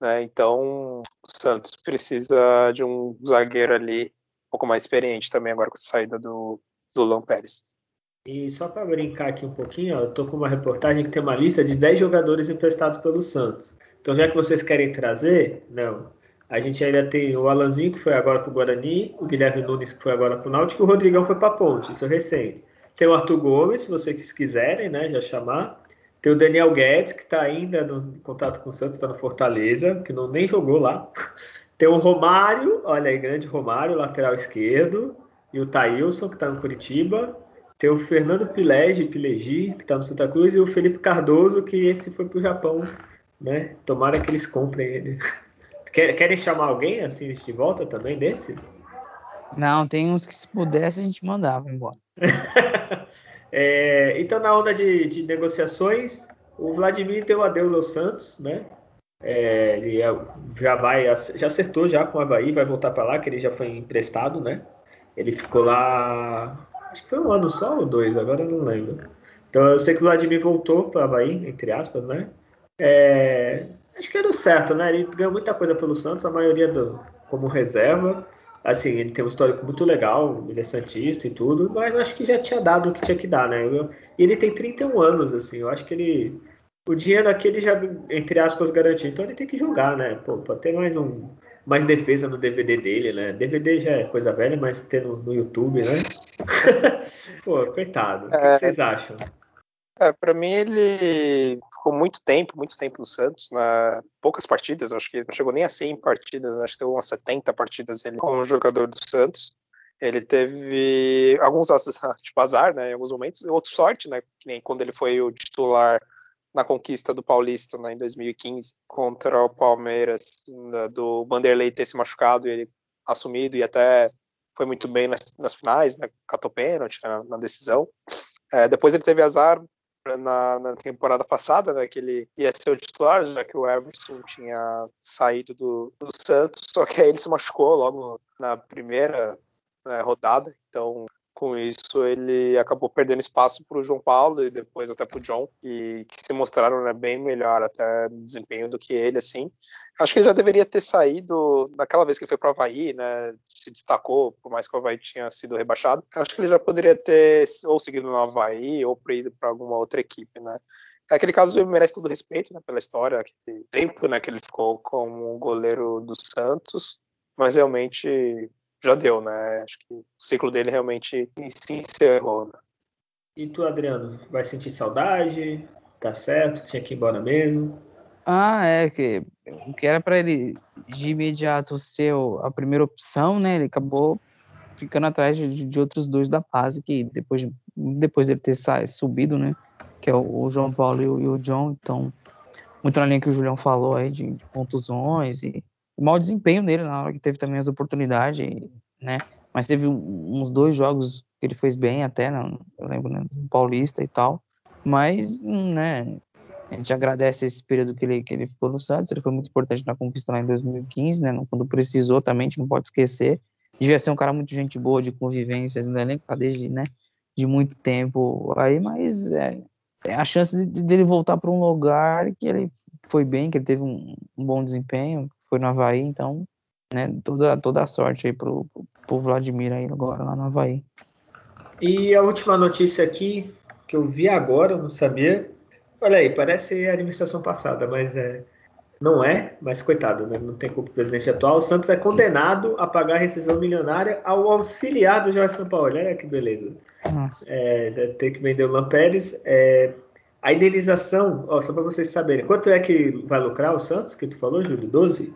Né? Então, o Santos precisa de um zagueiro ali um pouco mais experiente também, agora com a saída do, do Luan Pérez. E só para brincar aqui um pouquinho, ó, eu tô com uma reportagem que tem uma lista de 10 jogadores emprestados pelo Santos. Então, já que vocês querem trazer, não, a gente ainda tem o Alanzinho, que foi agora para o Guarani, o Guilherme Nunes, que foi agora para o Náutico, e o Rodrigão foi para a Ponte, isso é recente. Tem o Arthur Gomes, se vocês quiserem, né, já chamar. Tem o Daniel Guedes, que está ainda no contato com o Santos, está no Fortaleza, que não nem jogou lá. Tem o Romário, olha aí, grande Romário, lateral esquerdo. E o Thailson, que está no Curitiba. Tem o Fernando Pilege, Pilegi, que está no Santa Cruz. E o Felipe Cardoso, que esse foi para o Japão. Né? Tomara que eles comprem ele. Querem chamar alguém assim de volta também desses? Não, tem uns que se pudesse a gente mandava embora. é, então, na onda de, de, negociações, o Vladimir deu adeus ao Santos, né? É, ele é, já vai, já acertou já com o Havaí, vai voltar para lá, que ele já foi emprestado, né? Ele ficou lá, acho que foi um ano só ou dois, agora eu não lembro. Então eu sei que o Vladimir voltou para o Havaí, entre aspas, né? É, acho que deu certo, né? Ele ganhou muita coisa pelo Santos, a maioria do, como reserva. Assim, ele tem um histórico muito legal, ele é santista e tudo, mas acho que já tinha dado o que tinha que dar, né? E ele tem 31 anos, assim, eu acho que ele. O dinheiro aqui ele já, entre aspas, garantiu, então ele tem que jogar, né? Pô, pra ter mais um. Mais defesa no DVD dele, né? DVD já é coisa velha, mas ter no, no YouTube, né? Pô, coitado. O que, é... vocês acham? É, para mim ele ficou muito tempo, muito tempo no Santos, na poucas partidas, acho que não chegou nem a 100 partidas, acho que teve umas 70 partidas ele como jogador do Santos. Ele teve alguns tipo azar, né, em alguns momentos, outro sorte, né, que nem quando ele foi o titular na conquista do Paulista né, em 2015 contra o Palmeiras, né, do Vanderlei ter se machucado e ele assumido e até foi muito bem nas, nas finais, né, catou pênalti na, na decisão. É, depois ele teve azar na, na, temporada passada, né, que ele ia ser o titular, já que o Everson tinha saído do, do Santos, só que aí ele se machucou logo na primeira né, rodada, então com isso ele acabou perdendo espaço para o João Paulo e depois até para o John, e que se mostraram né, bem melhor até desempenho do que ele, assim. Acho que ele já deveria ter saído naquela vez que foi para o Havaí, né, se destacou, por mais que o Havaí tinha sido rebaixado. Acho que ele já poderia ter ou seguido no Havaí ou ido para alguma outra equipe, né. Aquele caso ele merece todo respeito né, pela história, aquele tempo né, que ele ficou como goleiro do Santos, mas realmente já deu, né? Acho que o ciclo dele realmente se encerrou. Né? E tu, Adriano, vai sentir saudade? Tá certo? Tinha que ir embora mesmo? Ah, é que o que era para ele de imediato ser a primeira opção, né? Ele acabou ficando atrás de, de outros dois da base que depois depois dele ter subido, né? Que é o, o João Paulo e o, e o, John. Então, muito na linha que o Julião falou aí de, de contusões e mau desempenho dele na hora que teve também as oportunidades, né? Mas teve uns dois jogos que ele fez bem até, né? eu lembro, né? no Paulista e tal. Mas, né? A gente agradece esse período que ele, que ele ficou no Santos. Ele foi muito importante na conquista lá em 2015, né? Quando precisou também, a gente não pode esquecer. Devia ser um cara muito gente boa de convivência, no elenco tá desde, né? De muito tempo aí, mas é, é a chance de, dele voltar para um lugar que ele foi bem, que ele teve um, um bom desempenho, foi no Havaí, então, né, toda, toda a sorte aí pro, pro Vladimir aí agora lá no Havaí. E a última notícia aqui, que eu vi agora, não sabia. Olha aí, parece a administração passada, mas é, não é, mas coitado, né? não tem culpa do presidente atual. O Santos é condenado a pagar rescisão milionária ao auxiliar do Jorge Sampaoli. Olha que beleza. É, tem que vender o Lampérez. É, a indenização, ó, só para vocês saberem, quanto é que vai lucrar o Santos, que tu falou, Júlio? 12?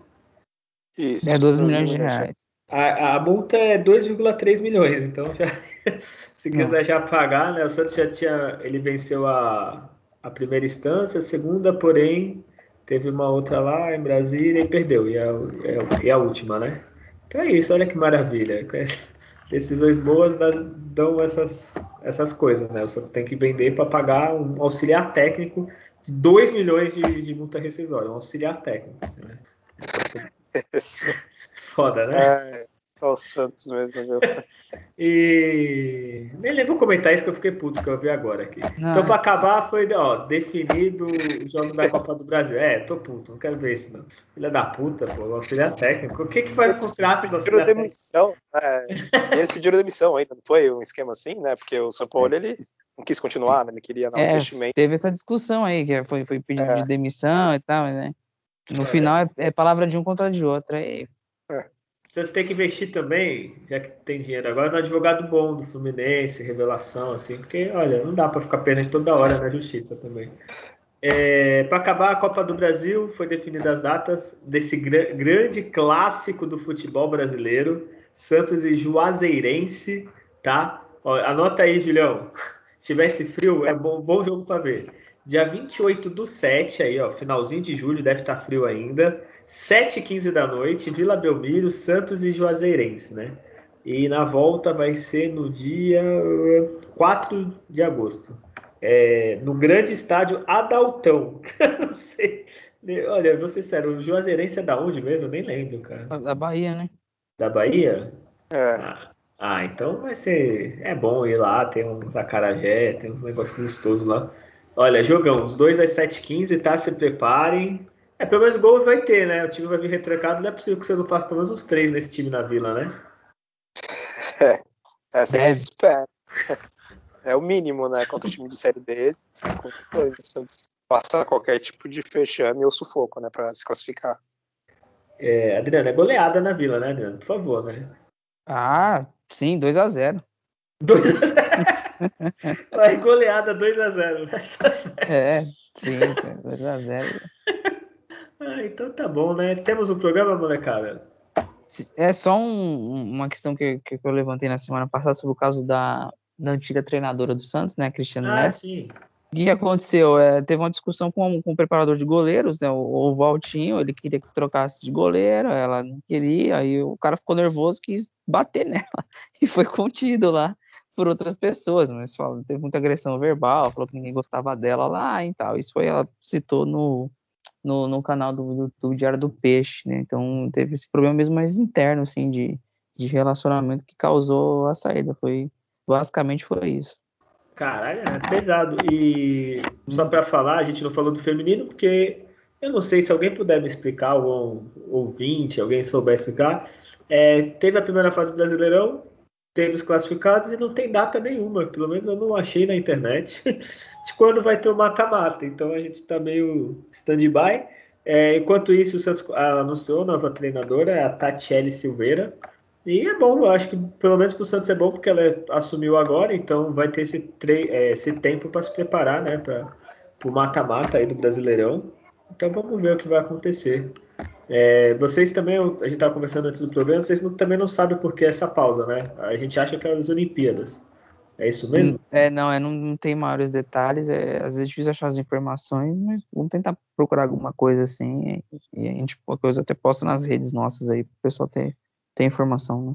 Isso. É 12 milhões de reais. A, a multa é 2,3 milhões, então já, se quiser Nossa. já pagar, né? O Santos já tinha, ele venceu a, a primeira instância, a segunda, porém teve uma outra lá em Brasília e perdeu, e a, é, e a última, né? Então é isso, olha que maravilha. Decisões boas dão essas, essas coisas, né? O Santos tem que vender para pagar um auxiliar técnico de 2 milhões de, de multa rescisória, um auxiliar técnico. Assim, né? Foda, né? É, só o Santos mesmo, viu? E nem lembro comentar isso que eu fiquei puto que eu vi agora aqui. Não, então, é. pra acabar, foi ó, definido o jogo da Copa do Brasil. É, tô puto, não quero ver isso, não. Filha da puta, pô, auxiliar técnico. O que que faz o contrato do Pediram auxiliar técnico? demissão, né? Eles pediram demissão ainda, não foi um esquema assim, né? Porque o São Paulo, ele não quis continuar, né? Ele queria dar um É, investimento. teve essa discussão aí, que foi, foi pedido É. de demissão e tal, né? No final é, é palavra de um contra de outro. Aí, Vocês têm que investir também, já que tem dinheiro agora, no advogado bom do Fluminense, revelação, assim, porque, olha, não dá pra ficar perdendo toda hora na justiça também. É, para acabar a Copa do Brasil, foi definidas as datas desse gra- grande clássico do futebol brasileiro, Santos e Juazeirense, tá? Ó, anota aí, Julião. Se tivesse frio, é bom, bom jogo para ver. Dia 28 do 7, aí, ó, finalzinho de julho, deve estar frio ainda. 7h15 da noite, Vila Belmiro, Santos e Juazeirense, né? E na volta vai ser no dia eh, 4 de agosto. É, no grande estádio Adaltão. Não sei. Olha, vou ser sério, o Juazeirense é da onde mesmo? Eu nem lembro, cara. da, da Bahia, né? Da Bahia? É, Ah, ah, então vai ser. É bom ir lá, tem uns acarajé, tem uns negócios gostosos lá. Olha, jogão, os dois às 7h15, tá? Se preparem. É, pelo menos gol vai ter, né? O time vai vir retrancado. Não é possível que você não faça pelo menos uns três nesse time na vila, né? essa é a gente espera. É o mínimo, né? Contra o time de Série B. Passar qualquer tipo de fechame ou sufoco, né? Pra se classificar. É, Adriano, é goleada na vila, né, Adriano? Por favor, né? Ah, sim, 2 a 0 2x0. Vai, goleada 2x0. Tá certo. É, sim, 2 a 0 Ah, então tá bom, né? Temos um programa, molecada. É só um- uma questão que, que eu levantei na semana passada sobre o caso da, da antiga treinadora do Santos, né, Cristiano Ah, Messi. sim. O que aconteceu? É, teve uma discussão com, com o preparador de goleiros, né? O, o Valtinho, ele queria que trocasse de goleiro, ela não queria, aí o cara ficou nervoso, quis bater nela e foi contido lá por outras pessoas, mas fala, teve muita agressão verbal, falou que ninguém gostava dela lá e tal. Isso foi, ela citou no, no, no canal do, do, do Diário do Peixe, né? Então teve esse problema mesmo mais interno, assim, de, de relacionamento que causou a saída. Foi, basicamente foi isso. Caralho, é pesado. E só pra falar, a gente não falou do feminino porque eu não sei se alguém puder me explicar, algum ouvinte, alguém souber explicar. É, teve a primeira fase do Brasileirão, teve os classificados e não tem data nenhuma. Pelo menos eu não achei na internet de quando vai ter o mata-mata. Então a gente tá meio stand-by. É, enquanto isso, o Santos anunciou a nova treinadora, a Tatiele Silveira. E é bom, eu acho que pelo menos para o Santos é bom porque ela assumiu agora, então vai ter esse, é, esse tempo para se preparar, né, para o mata-mata do Brasileirão. Então vamos ver o que vai acontecer. É, vocês também, a gente estava conversando antes do programa, vocês não- também não sabem por que essa pausa, né? A gente acha que é as Olimpíadas. É isso mesmo? É, não, é, não, não tem maiores detalhes, é, às vezes é difícil achar as informações, mas vamos tentar procurar alguma coisa assim, e, e a gente qualquer coisa até posta nas redes nossas aí, para o pessoal ter, ter informação, né?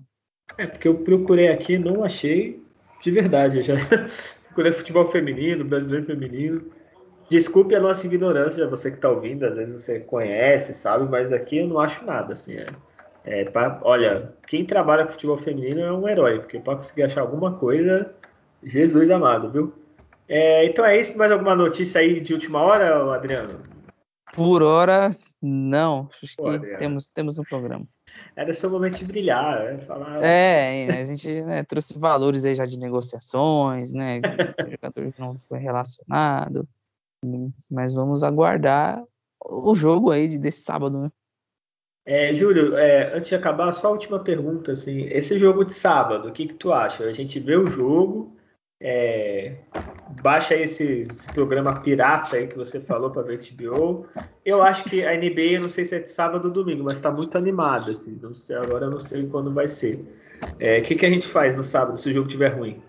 É, porque eu procurei aqui não achei de verdade. Eu já procurei futebol feminino, brasileiro feminino. Desculpe a nossa ignorância, você que está ouvindo, às vezes você conhece, sabe, mas aqui eu não acho nada. Assim, é, é pra- olha, quem trabalha com futebol feminino é um herói, porque para conseguir achar alguma coisa, Jesus amado, viu? É, então é isso. Mais alguma notícia aí de última hora, Adriano? Por hora, não, acho Pô, que Adriano. temos, temos um programa. Era seu momento de brilhar, é, falar. É, a gente né, trouxe valores aí já de negociações, né, de jogador que não foi relacionado, mas vamos aguardar o jogo aí de- desse sábado, né? É, Júlio, é, antes de acabar, só a última pergunta, assim, esse jogo de sábado, o que que tu acha? A gente vê o jogo, é, baixa esse, esse programa pirata aí que você falou para ver HBO. Eu acho que a NBA, não sei se é de sábado ou domingo, mas está muito animada, assim, não agora eu não sei quando vai ser. É, O que que a gente faz no sábado se o jogo estiver ruim?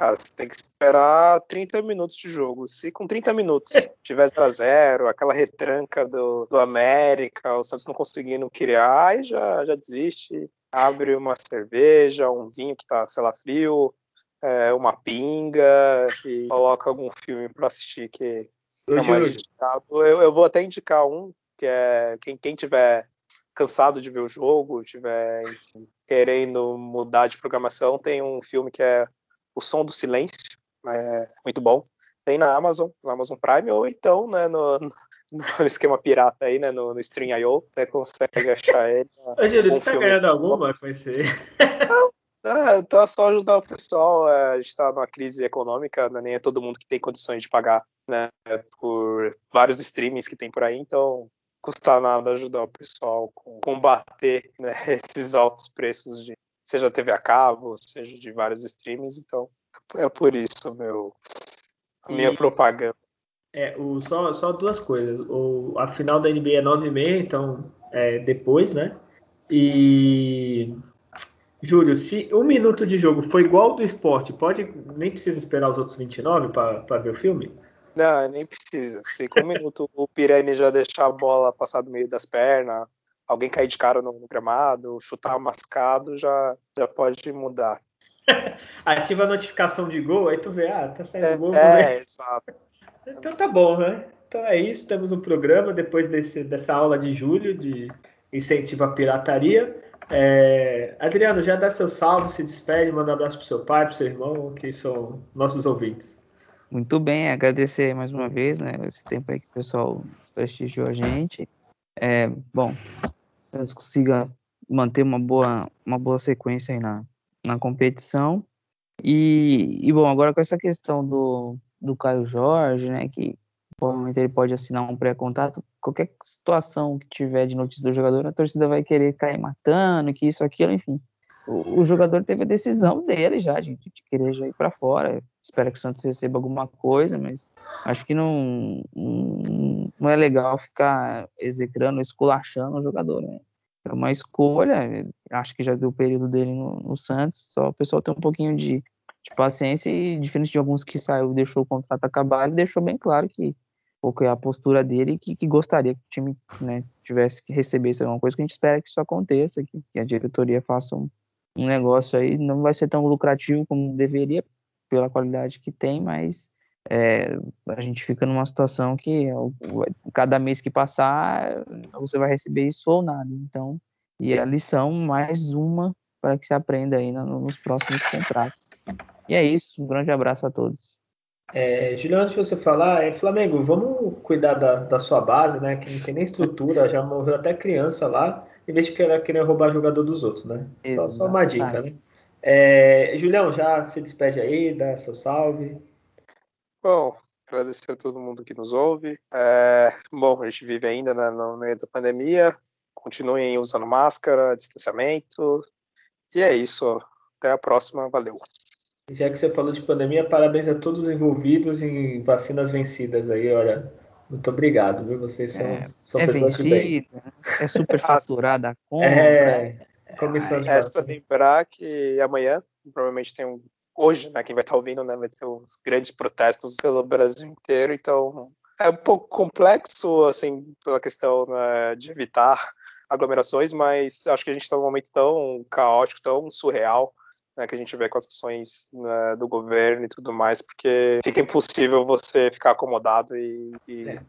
Ah, você tem que esperar 30 minutos de jogo. Se com 30 minutos tiver 0x0, aquela retranca do, do América, o Santos não conseguindo criar, aí já, já desiste. Abre uma cerveja, um vinho que tá, sei lá, frio, é, uma pinga e coloca algum filme para assistir que é mais indicado. Eu, eu vou até indicar um, que é quem, quem tiver cansado de ver o jogo, tiver enfim, querendo mudar de programação, tem um filme que é O Som do Silêncio, é muito bom. Tem na Amazon, no Amazon Prime, ou então né, no, no esquema pirata aí, né, no, no Stream.io, você consegue achar ele. Ô, Júlio, tu tá ganhando alguma com esse? Não, então é só ajudar o pessoal. É, a gente está numa crise econômica, né, nem é todo mundo que tem condições de pagar né, por vários streamings que tem por aí, então custa nada ajudar o pessoal a combater né, esses altos preços de seja TV a cabo, seja de vários streamings, então é por isso meu a minha e, propaganda. É, o, só, só duas coisas. O, a final da NBA é 9h30, então é depois, né? E Júlio, se um minuto de jogo foi igual ao do esporte, pode nem precisa esperar os outros 29 para ver o filme? Não, nem precisa. Se com um minuto o Pirani já deixar a bola passar do meio das pernas, alguém cair de cara no, gramado, chutar mascado, já, já pode mudar. Ativa a notificação de gol, aí tu vê, ah, tá saindo é, gol. É, exato. Então tá bom, né? Então é isso, temos um programa depois desse, dessa aula de julho de incentivo à pirataria. É, Adriano, já dá seu salve, se despede, manda um abraço pro seu pai, pro seu irmão, que são nossos ouvintes. Muito bem, agradecer mais uma vez, né, esse tempo aí que o pessoal prestigiou a gente. É, bom, eles consigam manter uma boa, uma boa sequência aí na, na competição. E, e, bom, agora com essa questão do, do Caio Jorge, né, que provavelmente ele pode assinar um pré-contato, qualquer situação que tiver de notícia do jogador, a torcida vai querer cair matando, que isso, aquilo, enfim o, jogador teve a decisão dele já, de, de querer já ir para fora. Espero que o Santos receba alguma coisa, mas acho que não, não, é legal ficar execrando, esculachando o jogador. Né? É uma escolha, acho que já deu o período dele no, no Santos, só o pessoal tem um pouquinho de, de paciência e, diferente de alguns que saiu deixou o contrato acabar, ele deixou bem claro que qual é a postura dele que, que gostaria que o time né, tivesse que receber alguma coisa, que a gente espera que isso aconteça, que, que a diretoria faça um, um negócio aí não vai ser tão lucrativo como deveria pela qualidade que tem, mas é, a gente fica numa situação que cada mês que passar você vai receber isso ou nada. Então, e a lição mais uma para que se aprenda aí nos próximos contratos. E é isso. Um grande abraço a todos. É, Juliano, antes de você falar, é, Flamengo, vamos cuidar da, da sua base, né? Que não tem nem estrutura, já morreu até criança lá em vez de querer, querer roubar jogador dos outros, né? Só, só, uma dica, né? É, Julião, já se despede aí, dá seu salve. Bom, agradecer a todo mundo que nos ouve. É, bom, a gente vive ainda né, no meio da pandemia. Continuem usando máscara, distanciamento. E é isso. Até a próxima. Valeu. Já que você falou de pandemia, parabéns a todos os envolvidos em vacinas vencidas aí, olha. Muito obrigado, viu? Vocês são, é, são é pessoas vencida, de bem. É superfaturada a compra. É, comissão de Resta lembrar que amanhã, provavelmente tem um. Hoje, né? Quem vai estar ouvindo, né? Vai ter uns grandes protestos pelo Brasil inteiro, então é um pouco complexo, assim, pela questão né, de evitar aglomerações, mas acho que a gente está num momento tão caótico, tão surreal, né, que a gente vê com as ações né, do governo e tudo mais, porque fica impossível você ficar acomodado e, e é.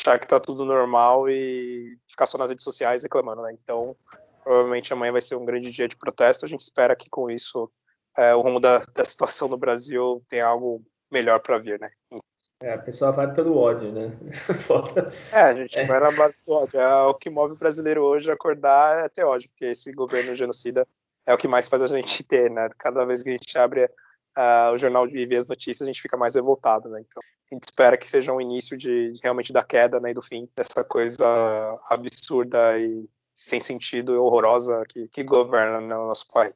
achar que tá tudo normal e ficar só nas redes sociais reclamando, né? Então, provavelmente amanhã vai ser um grande dia de protesto. A gente espera que com isso é, o rumo da, da situação no Brasil tenha algo melhor para vir, né? É, a pessoa vai pelo ódio, né? é, a gente é. vai na base do ódio. É, o que move o brasileiro hoje acordar é ter ódio, porque esse governo genocida é o que mais faz a gente ter, né? Cada vez que a gente abre uh, o jornal e vê as notícias, a gente fica mais revoltado, né? Então, a gente espera que seja um início de realmente da queda, né? E do fim dessa coisa absurda e sem sentido e horrorosa que, que governa no nosso país.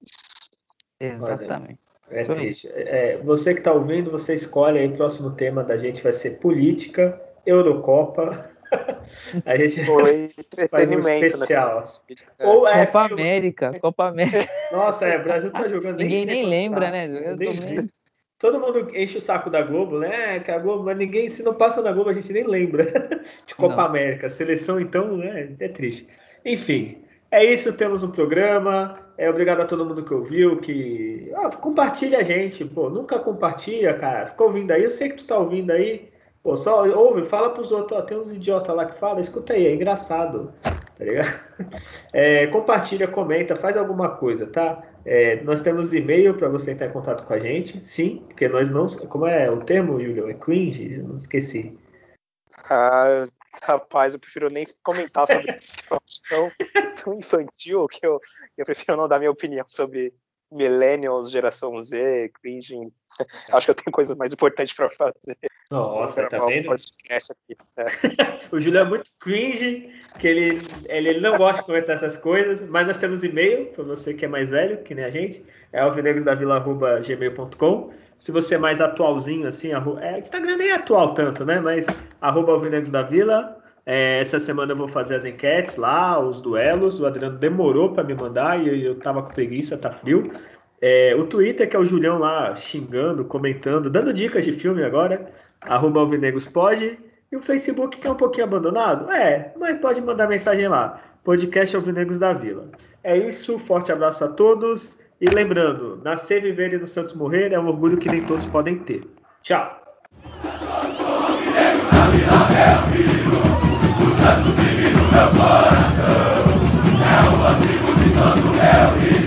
Exatamente. É triste. É, você que está ouvindo, você escolhe aí o próximo tema da gente vai ser política, Eurocopa a gente Foi entretenimento, um especial. Né? Ou é, Copa América, Copa América. Nossa, é, o Brasil tá jogando. Ninguém nem, nem lembra, tá. né? Nem, todo mundo enche o saco da Globo, né? Que a Globo, mas ninguém, se não passa na Globo, a gente nem lembra de Copa não. América. Seleção, então, né? É triste. Enfim, é isso. Temos um programa. É, obrigado a todo mundo que ouviu, que ah, compartilha a gente, pô, nunca compartilha, cara. Ficou ouvindo aí, eu sei que tu tá ouvindo aí. Pô, só ouve, fala pros outros, ó, tem uns idiotas lá que falam, escuta aí, é engraçado. tá ligado? É, compartilha, comenta, faz alguma coisa, tá? É, nós temos e-mail para você entrar em contato com a gente, sim, porque nós não. Como é o termo, Julio? É cringe? Eu não esqueci. Ah, rapaz, eu prefiro nem comentar sobre isso, que eu acho tão, tão infantil que eu, eu prefiro não dar minha opinião sobre millennials, geração Z, cringe. Acho que eu tenho coisas mais importantes para fazer. Nossa, tá vendo? Um é. o Júlio é muito cringe, que ele, ele, ele, não gosta de comentar essas coisas, mas nós temos e-mail para você que é mais velho, que nem a gente, é alvinegosdavila.gmail.com. Se você é mais atualzinho, assim, é, Instagram nem é atual tanto, né? Mas arroba alvinegos da Vila. É, essa semana eu vou fazer as enquetes lá, os duelos. O Adriano demorou para me mandar e eu, eu tava com preguiça, tá frio. É, o Twitter, que é o Julião lá xingando, comentando, dando dicas de filme agora, arroba pode. E o Facebook, que é um pouquinho abandonado? É, mas pode mandar mensagem lá. Podcast Alvinegos da Vila. É isso, forte abraço a todos. E lembrando, nascer, viver e no Santos morrer é um orgulho que nem todos podem ter. Tchau! É o antigo de